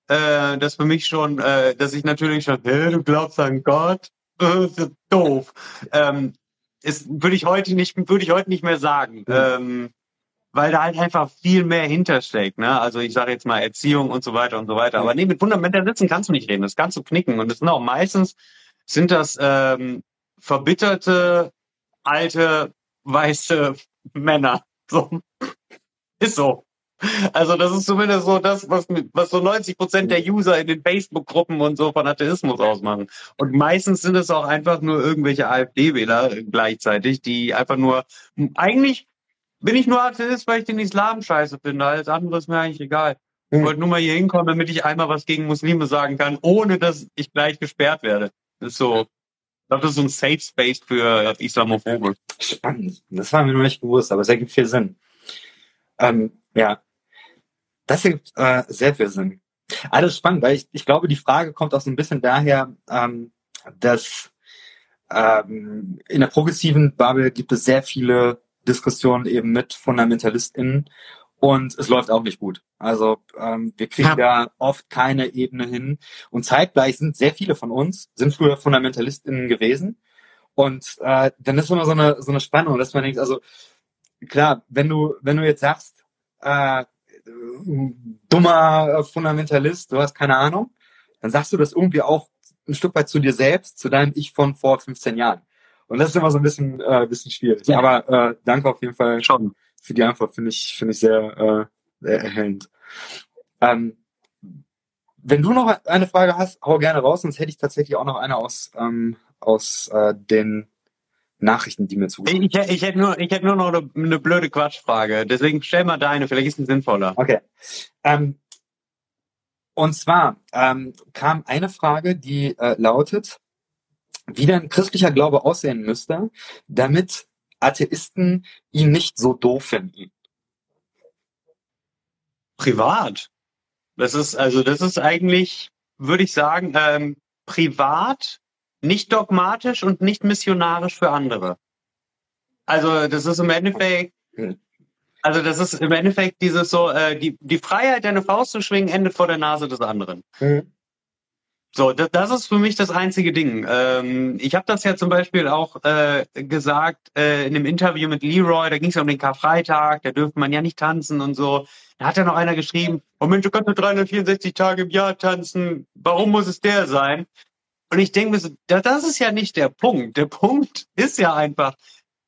Äh, das für mich schon, äh, dass ich natürlich schon, hey, du glaubst an Gott, <laughs> äh, ist doof. Ähm, ist, würde ich heute nicht, würde ich heute nicht mehr sagen. Mhm. Ähm, weil da halt einfach viel mehr hintersteckt. Ne? Also ich sage jetzt mal Erziehung und so weiter und so weiter. Aber nee, mit Fundamentalisten kannst du nicht reden, das kannst du knicken. Und das sind auch meistens, sind das ähm, verbitterte alte, weiße <laughs> Männer. So. Ist so. Also das ist zumindest so das, was, was so 90 Prozent der User in den Facebook-Gruppen und so von Atheismus ausmachen. Und meistens sind es auch einfach nur irgendwelche AfD-Wähler gleichzeitig, die einfach nur, eigentlich bin ich nur Atheist, weil ich den Islam scheiße finde. Alles andere ist mir eigentlich egal. Ich wollte nur mal hier hinkommen, damit ich einmal was gegen Muslime sagen kann, ohne dass ich gleich gesperrt werde. Das ist so, ich glaube, das ist so ein Safe Space für Islamophobe. Spannend. Das war mir noch nicht bewusst, aber es ergibt viel Sinn. Ähm, ja, das ergibt äh, sehr viel Sinn. Alles spannend, weil ich, ich glaube, die Frage kommt auch so ein bisschen daher, ähm, dass ähm, in der progressiven Bubble gibt es sehr viele Diskussionen eben mit FundamentalistInnen und es läuft auch nicht gut. Also ähm, wir kriegen ja. da oft keine Ebene hin. Und zeitgleich sind sehr viele von uns, sind früher FundamentalistInnen gewesen. Und äh, dann ist immer so eine, so eine Spannung, dass man denkt, also klar, wenn du, wenn du jetzt sagst, äh, dummer Fundamentalist, du hast keine Ahnung, dann sagst du das irgendwie auch ein Stück weit zu dir selbst, zu deinem Ich von vor 15 Jahren. Und das ist immer so ein bisschen, äh, bisschen schwierig. Ja. Aber äh, danke auf jeden Fall schon für die Antwort, finde ich, finde ich sehr, äh, sehr erhellend. Ähm, wenn du noch eine Frage hast, hau gerne raus, sonst hätte ich tatsächlich auch noch eine aus, ähm, aus äh, den Nachrichten, die mir ich, ich, ich hätte nur, ich hätte nur noch eine, eine, blöde Quatschfrage. Deswegen stell mal deine, vielleicht ist es sinnvoller. Okay. Ähm, und zwar ähm, kam eine Frage, die äh, lautet, wie denn christlicher Glaube aussehen müsste, damit Atheisten ihn nicht so doof finden. Privat. Das ist, also das ist eigentlich, würde ich sagen, ähm, privat, nicht dogmatisch und nicht missionarisch für andere. Also das ist im Endeffekt, hm. also das ist im Endeffekt dieses so, äh, die, die Freiheit, deine Faust zu schwingen, endet vor der Nase des anderen. Mhm. So, das, das ist für mich das einzige Ding. Ähm, ich habe das ja zum Beispiel auch äh, gesagt äh, in einem Interview mit Leroy, da ging es ja um den Karfreitag, da dürfte man ja nicht tanzen und so. Da hat ja noch einer geschrieben, oh Mensch, du kannst nur 364 Tage im Jahr tanzen, warum muss es der sein? Und ich denke mir so, das ist ja nicht der Punkt. Der <laughs> Punkt ist ja einfach,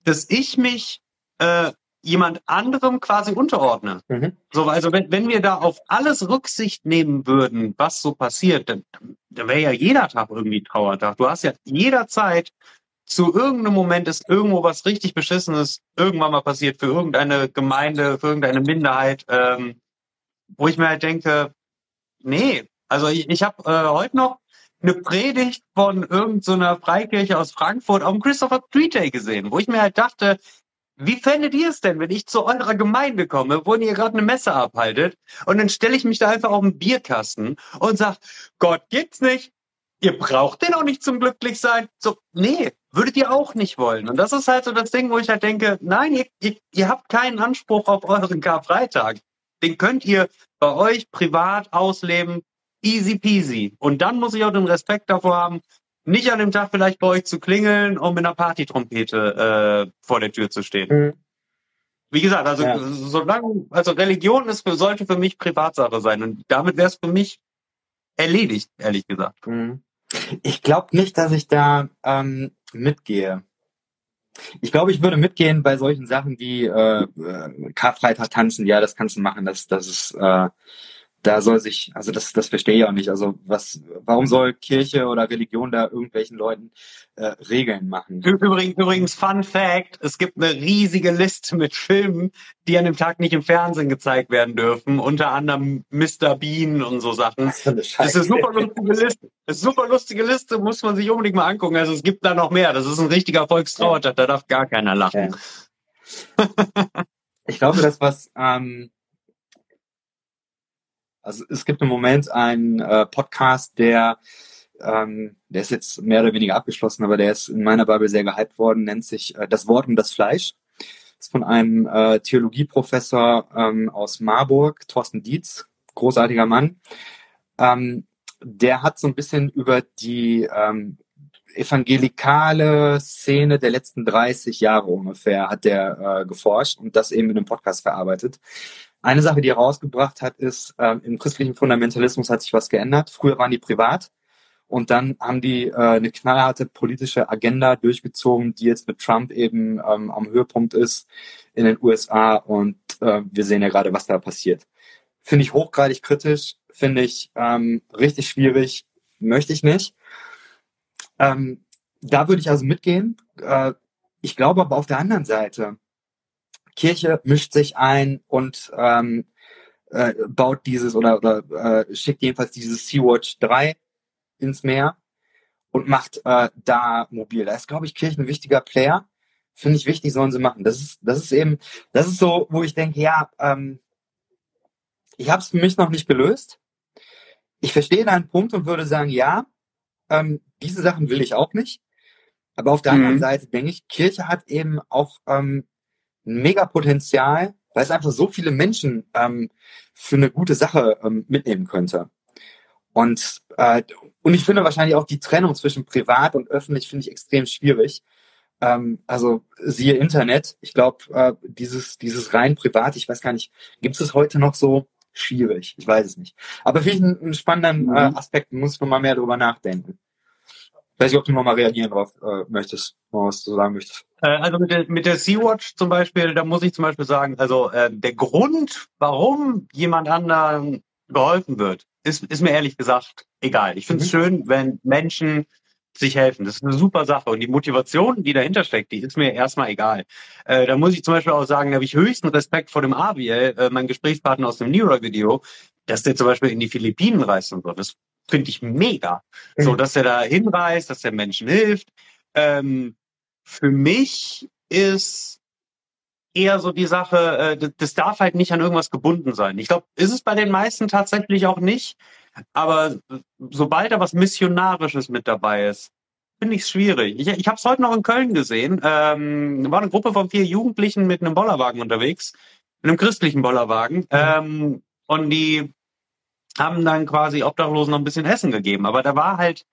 dass ich mich äh, jemand anderem quasi unterordne. Mhm. So, also wenn, wenn wir da auf alles Rücksicht nehmen würden, was so passiert, dann, dann wäre ja jeder Tag irgendwie Trauertag. Du hast ja jederzeit zu irgendeinem Moment ist irgendwo was richtig Beschissenes irgendwann mal passiert für irgendeine Gemeinde, für irgendeine Minderheit, ähm, wo ich mir halt denke, nee, also ich, ich habe äh, heute noch eine Predigt von irgendeiner so Freikirche aus Frankfurt auf dem Christopher Street Day gesehen, wo ich mir halt dachte, wie fändet ihr es denn, wenn ich zu eurer Gemeinde komme, wo ihr gerade eine Messe abhaltet und dann stelle ich mich da einfach auf den Bierkasten und sag, Gott gibt's nicht, ihr braucht den auch nicht zum Glücklichsein. So, nee, würdet ihr auch nicht wollen. Und das ist halt so das Ding, wo ich halt denke, nein, ihr, ihr, ihr habt keinen Anspruch auf euren Karfreitag. Den könnt ihr bei euch privat ausleben, easy peasy. Und dann muss ich auch den Respekt davor haben, nicht an dem Tag vielleicht bei euch zu klingeln, um mit einer Partytrompete äh, vor der Tür zu stehen. Mhm. Wie gesagt, also ja. solange, also Religion ist für, sollte für mich Privatsache sein und damit wäre es für mich erledigt, ehrlich gesagt. Mhm. Ich glaube nicht, dass ich da ähm, mitgehe. Ich glaube, ich würde mitgehen bei solchen Sachen wie äh, äh Karfreitag tanzen. Ja, das kannst du machen. Das, das ist äh, da soll sich, also das, das verstehe ich auch nicht. Also was, warum soll Kirche oder Religion da irgendwelchen Leuten äh, Regeln machen? Übrigens, übrigens, Fun Fact: Es gibt eine riesige Liste mit Filmen, die an dem Tag nicht im Fernsehen gezeigt werden dürfen. Unter anderem Mr. Bean und so Sachen. Das ist eine, super lustige Liste. Das ist eine super lustige Liste, muss man sich unbedingt mal angucken. Also es gibt da noch mehr. Das ist ein richtiger Volkstrauertag. Da darf gar keiner lachen. Ja. ich glaube, das was ähm, also es gibt im Moment einen äh, Podcast, der ähm, der ist jetzt mehr oder weniger abgeschlossen, aber der ist in meiner Bibel sehr gehypt worden, nennt sich äh, Das Wort und das Fleisch. Das ist von einem äh, Theologieprofessor ähm, aus Marburg, Thorsten Dietz, großartiger Mann. Ähm, der hat so ein bisschen über die ähm, evangelikale Szene der letzten 30 Jahre ungefähr hat der äh, geforscht und das eben in einem Podcast verarbeitet. Eine Sache, die er rausgebracht hat, ist, äh, im christlichen Fundamentalismus hat sich was geändert. Früher waren die privat Und dann haben die äh, eine knallharte politische Agenda durchgezogen, die jetzt mit Trump eben ähm, am Höhepunkt ist in den USA. Und äh, wir sehen ja gerade, was da passiert. Finde ich hochgradig kritisch, finde ich ähm, richtig schwierig, möchte ich nicht. Ähm, da würde ich also mitgehen. Äh, ich glaube aber auf der anderen Seite, Kirche mischt sich ein und ähm, äh, baut dieses oder, oder äh, schickt jedenfalls dieses Sea-Watch 3 ins Meer und macht äh, da mobil. Da ist, glaube ich, Kirche ein wichtiger Player. Finde ich wichtig, sollen sie machen. Das ist, das ist eben, das ist so, wo ich denke, ja, ähm, ich habe es für mich noch nicht gelöst. Ich verstehe deinen Punkt und würde sagen, ja, ähm, diese Sachen will ich auch nicht. Aber auf der mhm. anderen Seite denke ich, Kirche hat eben auch ähm, ein mega Potenzial, weil es einfach so viele Menschen ähm, für eine gute Sache ähm, mitnehmen könnte. Und, äh, und ich finde wahrscheinlich auch die Trennung zwischen privat und öffentlich finde ich extrem schwierig. Ähm, also siehe Internet. Ich glaube, äh, dieses, dieses rein privat, ich weiß gar nicht, gibt es heute noch so? Schwierig, ich weiß es nicht. Aber finde ich einen, einen spannenden äh, mhm. Aspekt, muss noch mal mehr drüber nachdenken. Weiß nicht, ob du noch mal reagieren drauf äh, möchtest, was du sagen möchtest. Äh, also mit der, mit der Sea-Watch zum Beispiel, da muss ich zum Beispiel sagen, also äh, der Grund, warum jemand anderen geholfen wird, ist, ist mir ehrlich gesagt egal. Ich finde es mhm. schön, wenn Menschen sich helfen. Das ist eine super Sache. Und die Motivation, die dahinter steckt, die ist mir erstmal egal. Äh, da muss ich zum Beispiel auch sagen, da habe ich höchsten Respekt vor dem Abiel, äh, mein Gesprächspartner aus dem Nero-Video, dass der zum Beispiel in die Philippinen reist und so. Das finde ich mega. Mhm. So, dass er da hinreist, dass der Menschen hilft. Ähm, für mich ist eher so die Sache, äh, das darf halt nicht an irgendwas gebunden sein. Ich glaube, ist es bei den meisten tatsächlich auch nicht. Aber sobald da was Missionarisches mit dabei ist, finde ich es schwierig. Ich, ich habe es heute noch in Köln gesehen. Ähm, war eine Gruppe von vier Jugendlichen mit einem Bollerwagen unterwegs, mit einem christlichen Bollerwagen. Mhm. Ähm, und die haben dann quasi Obdachlosen noch ein bisschen Essen gegeben. Aber da war halt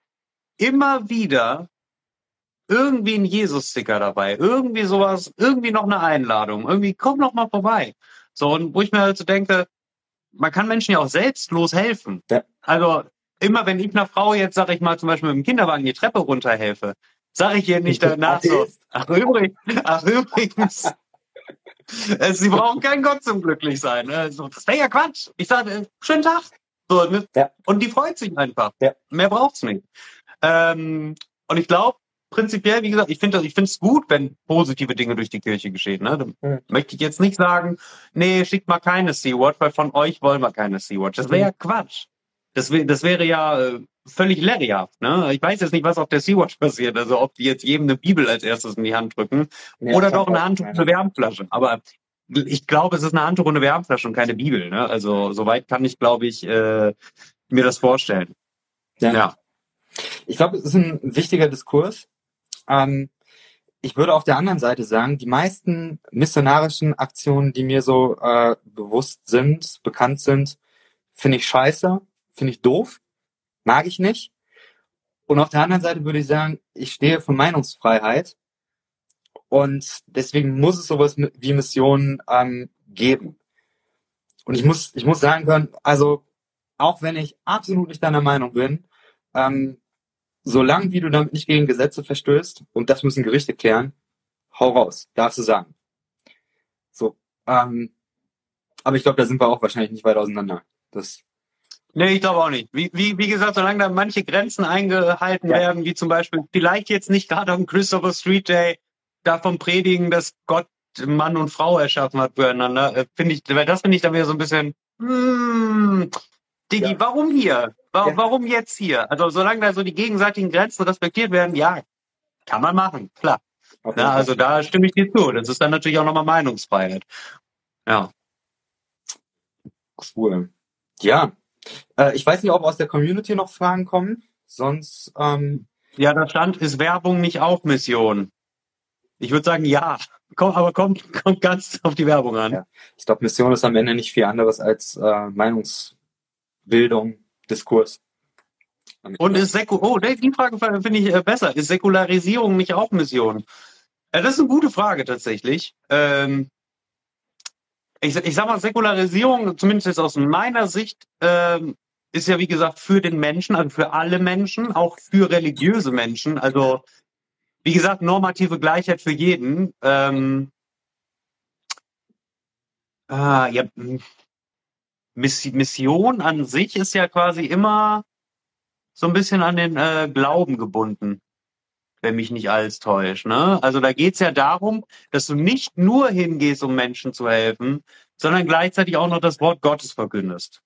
immer wieder irgendwie ein Jesus-Sticker dabei, irgendwie sowas, irgendwie noch eine Einladung, irgendwie komm noch mal vorbei. So, und wo ich mir halt so denke, man kann Menschen ja auch selbstlos helfen. Ja. Also immer wenn ich einer Frau jetzt, sag ich mal, zum Beispiel mit dem Kinderwagen die Treppe runterhelfe, sage ich ihr nicht danach so, ach übrigens, ach übrigens, <laughs> sie brauchen keinen Gott zum glücklich sein. Ne? das wäre ja Quatsch. Ich sage, schönen Tag. So, ne? ja. Und die freut sich einfach. Ja. Mehr braucht's nicht. Ähm, und ich glaube, prinzipiell, wie gesagt, ich finde ich finde es gut, wenn positive Dinge durch die Kirche geschehen. Ne? Da mhm. möchte ich jetzt nicht sagen, nee, schickt mal keine Sea-Watch, weil von euch wollen wir keine Sea-Watch. Das wäre ja Quatsch. Das, das wäre ja äh, völlig lehrerhaft. Ne? Ich weiß jetzt nicht, was auf der Sea-Watch passiert. Also ob die jetzt jedem eine Bibel als erstes in die Hand drücken ja, oder doch eine Handtuch, eine Wärmflasche. Aber ich glaube, es ist eine Handtuch und eine Wärmflasche und keine Bibel. Ne? Also soweit kann ich, glaube ich, äh, mir das vorstellen. Ja. ja. Ich glaube, es ist ein wichtiger Diskurs. Ähm, ich würde auf der anderen Seite sagen, die meisten missionarischen Aktionen, die mir so äh, bewusst sind, bekannt sind, finde ich scheiße, finde ich doof, mag ich nicht. Und auf der anderen Seite würde ich sagen, ich stehe für Meinungsfreiheit und deswegen muss es sowas wie Missionen ähm, geben. Und ich muss, ich muss sagen können, also auch wenn ich absolut nicht deiner Meinung bin, ähm, solange wie du damit nicht gegen Gesetze verstößt, und das müssen Gerichte klären, hau raus, darfst du sagen. So, ähm, aber ich glaube, da sind wir auch wahrscheinlich nicht weit auseinander. Das Nee, ich glaube auch nicht. Wie, wie, wie gesagt, solange da manche Grenzen eingehalten ja. werden, wie zum Beispiel vielleicht jetzt nicht gerade am Christopher Street Day davon predigen, dass Gott Mann und Frau erschaffen hat füreinander, äh, finde ich, weil das finde ich dann wieder so ein bisschen, hmm, Diggi, ja. warum hier? Warum, ja. warum jetzt hier? Also solange da so die gegenseitigen Grenzen respektiert werden, ja, kann man machen, klar. Okay. Ja, also da stimme ich dir zu. Das ist dann natürlich auch nochmal Meinungsfreiheit. Ja. Cool. Ja. Äh, ich weiß nicht, ob aus der Community noch Fragen kommen. Sonst. Ähm ja, da stand, ist Werbung nicht auch Mission? Ich würde sagen, ja. Komm, aber kommt, <laughs> kommt ganz auf die Werbung an. Ja. Ich glaube, Mission ist am Ende nicht viel anderes als äh, Meinungs Bildung, Diskurs. Und ist Säku oh, die Frage finde ich äh, besser. Ist Säkularisierung nicht auch Mission? Äh, das ist eine gute Frage tatsächlich. Ähm, ich, ich sag mal, Säkularisierung, zumindest jetzt aus meiner Sicht, ähm, ist ja wie gesagt für den Menschen, also für alle Menschen, auch für religiöse Menschen. Also wie gesagt, normative Gleichheit für jeden. Ähm, ah, ja, Mission an sich ist ja quasi immer so ein bisschen an den äh, Glauben gebunden, wenn mich nicht alles täuscht. Ne? Also da geht's ja darum, dass du nicht nur hingehst, um Menschen zu helfen, sondern gleichzeitig auch noch das Wort Gottes verkündest.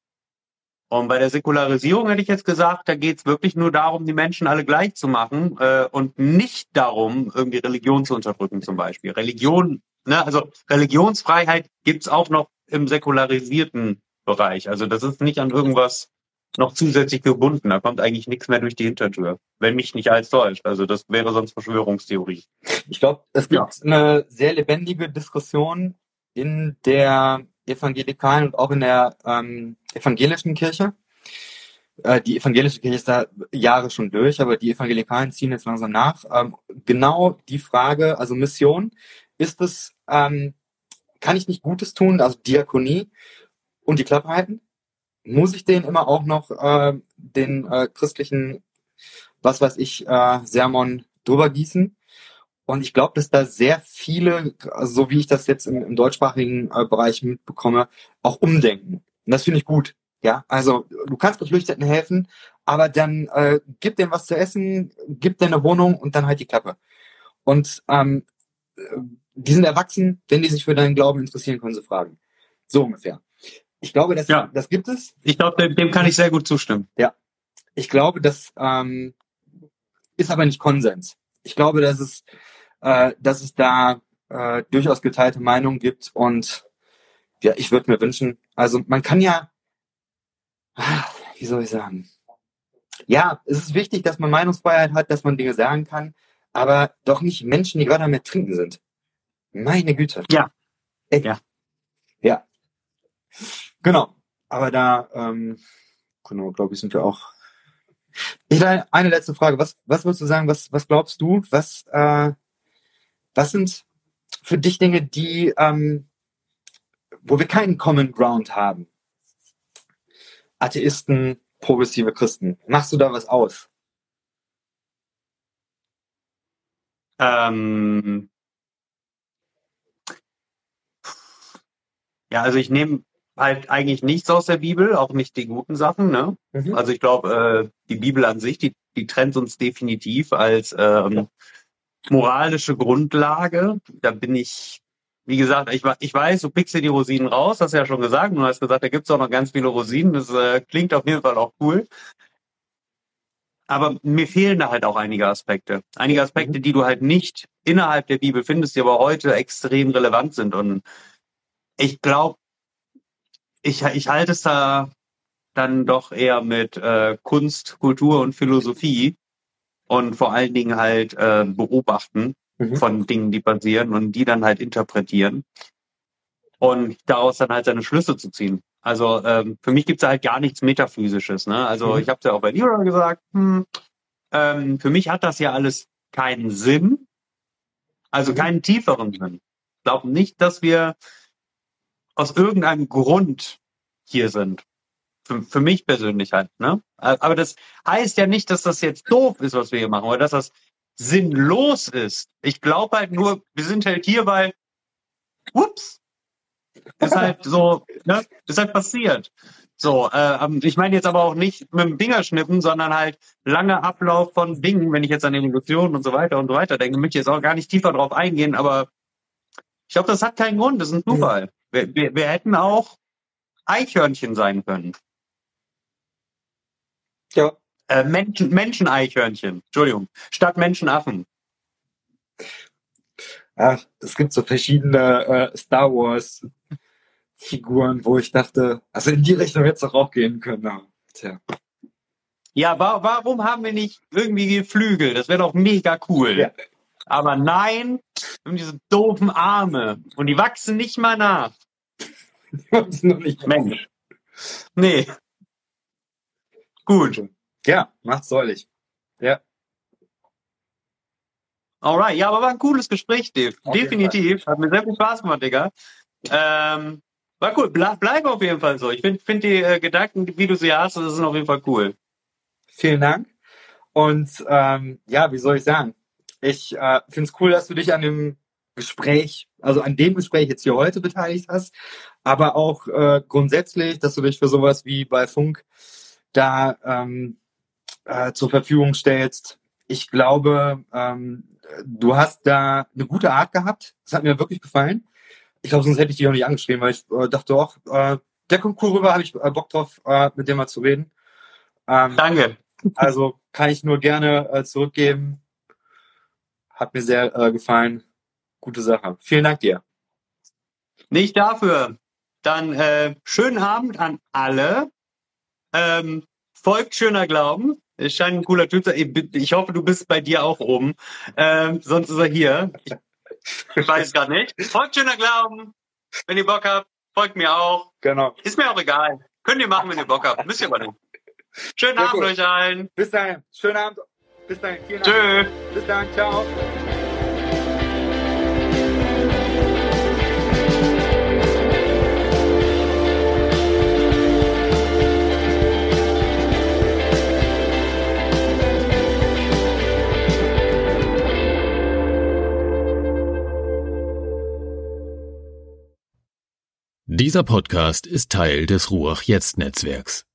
Und bei der Säkularisierung hätte ich jetzt gesagt, da geht's wirklich nur darum, die Menschen alle gleich zu machen äh, und nicht darum, irgendwie Religion zu unterdrücken zum Beispiel. Religion, ne, also Religionsfreiheit gibt's auch noch im säkularisierten Bereich. Also das ist nicht an irgendwas noch zusätzlich gebunden. Da kommt eigentlich nichts mehr durch die Hintertür, wenn mich nicht alles täuscht. Also das wäre sonst Verschwörungstheorie. Ich glaube, es gibt ja. eine sehr lebendige Diskussion in der evangelikalen und auch in der ähm, evangelischen Kirche. Äh, die evangelische Kirche ist da Jahre schon durch, aber die Evangelikalen ziehen jetzt langsam nach. Ähm, genau die Frage, also Mission, ist es, ähm, kann ich nicht Gutes tun, also Diakonie und die Klappe halten? Muss ich denen immer auch noch äh, den äh, christlichen, was weiß ich, äh, Sermon drüber gießen? Und ich glaube, dass da sehr viele, so wie ich das jetzt im, im deutschsprachigen äh, Bereich mitbekomme, auch umdenken. Und das finde ich gut. Ja, also du kannst Geflüchteten helfen, aber dann äh, gib denen was zu essen, gib denen eine Wohnung und dann halt die Klappe. Und ähm, die sind erwachsen, wenn die sich für deinen Glauben interessieren, können sie fragen. So ungefähr. Ich glaube, das, ja. das gibt es. Ich glaube, dem, dem kann ich sehr gut zustimmen. Ja. Ich glaube, das ähm, ist aber nicht Konsens. Ich glaube, dass es äh, dass es da äh, durchaus geteilte Meinungen gibt und ja, ich würde mir wünschen, also man kann ja, wie soll ich sagen, ja, es ist wichtig, dass man Meinungsfreiheit hat, dass man Dinge sagen kann, aber doch nicht Menschen, die gerade am Ertrinken sind. Meine Güte. Ja. Ey. Ja. Ja. Genau. Aber da, ähm, genau, glaube ich, sind wir auch. Ich eine letzte Frage. Was, was würdest du sagen? Was, was glaubst du? Was, äh, was sind für dich Dinge, die, ähm, wo wir keinen Common Ground haben? Atheisten, progressive Christen. Machst du da was aus? Ähm, ja, also ich nehme halt eigentlich nichts aus der Bibel, auch nicht die guten Sachen. Ne? Mhm. Also ich glaube, äh, die Bibel an sich, die, die trennt uns definitiv als ähm, moralische Grundlage. Da bin ich, wie gesagt, ich, ich weiß, du pickst dir die Rosinen raus, hast ja schon gesagt. Du hast gesagt, da gibt's auch noch ganz viele Rosinen. Das äh, klingt auf jeden Fall auch cool. Aber mir fehlen da halt auch einige Aspekte. Einige Aspekte, die du halt nicht innerhalb der Bibel findest, die aber heute extrem relevant sind. Und ich glaube, ich, ich halte es da dann doch eher mit äh, Kunst, Kultur und Philosophie und vor allen Dingen halt äh, beobachten mhm. von Dingen, die passieren und die dann halt interpretieren und daraus dann halt seine Schlüsse zu ziehen. Also ähm, für mich gibt's da halt gar nichts Metaphysisches. Ne? Also mhm. ich habe ja auch bei Nero gesagt, hm, ähm, für mich hat das ja alles keinen Sinn, also mhm. keinen tieferen Sinn. Ich glaube nicht, dass wir aus irgendeinem Grund hier sind. Für, für mich persönlich halt, ne? Aber das heißt ja nicht, dass das jetzt doof ist, was wir hier machen, oder dass das sinnlos ist. Ich glaube halt nur, wir sind halt hier, weil, ups, ist halt so, ne? Ist halt passiert. So, äh, ähm, ich meine jetzt aber auch nicht mit dem Fingerschnippen, sondern halt langer Ablauf von Dingen, wenn ich jetzt an Evolution und so weiter und so weiter denke, möchte ich jetzt auch gar nicht tiefer drauf eingehen, aber ich glaube, das hat keinen Grund, das ist ein Zufall. Wir, wir, wir hätten auch Eichhörnchen sein können. Ja. Äh, Menschen, Menscheneichhörnchen, Entschuldigung, statt Menschenaffen. Ach, es gibt so verschiedene äh, Star Wars Figuren, wo ich dachte, also in die Richtung hätte es doch auch gehen können. Ja. Tja. Ja, wa warum haben wir nicht irgendwie Flügel? Das wäre doch mega cool. Ja. Aber nein, wir haben diese doofen Arme und die wachsen nicht mal nach. Die wachsen noch nicht Mensch. Nee. Gut. Ja, macht's deutlich. Ja. Alright, ja, aber war ein cooles Gespräch, Dave. Auf Definitiv. Hat mir sehr viel Spaß gemacht, Digga. Ähm, War cool. Ble bleib auf jeden Fall so. Ich finde find die äh, Gedanken, wie du sie hast, das sind auf jeden Fall cool. Vielen Dank. Und ähm, ja, wie soll ich sagen? Ich äh, finde es cool, dass du dich an dem Gespräch, also an dem Gespräch jetzt hier heute beteiligt hast, aber auch äh, grundsätzlich, dass du dich für sowas wie bei Funk da ähm, äh, zur Verfügung stellst. Ich glaube, ähm, du hast da eine gute Art gehabt. Das hat mir wirklich gefallen. Ich glaube, sonst hätte ich dich auch nicht angeschrieben, weil ich äh, dachte auch, äh, der kommt cool rüber, habe ich äh, Bock drauf, äh, mit dem mal zu reden. Ähm, Danke. Also kann ich nur gerne äh, zurückgeben. Hat mir sehr äh, gefallen. Gute Sache. Vielen Dank dir. Nicht dafür. Dann äh, schönen Abend an alle. Ähm, folgt schöner Glauben. Es scheint ein cooler Typ zu sein. Ich hoffe, du bist bei dir auch oben. Ähm, sonst ist er hier. Ich weiß gerade nicht. Folgt schöner Glauben. Wenn ihr Bock habt, folgt mir auch. Genau. Ist mir auch egal. Könnt ihr machen, wenn ihr Bock habt. Müsst ihr aber nicht. Schönen Sehr Abend gut. euch allen. Bis dahin. Schönen Abend. Bis dahin. Vielen Tschö. Bis dann. Ciao. Dieser Podcast ist Teil des Ruach Jetzt Netzwerks.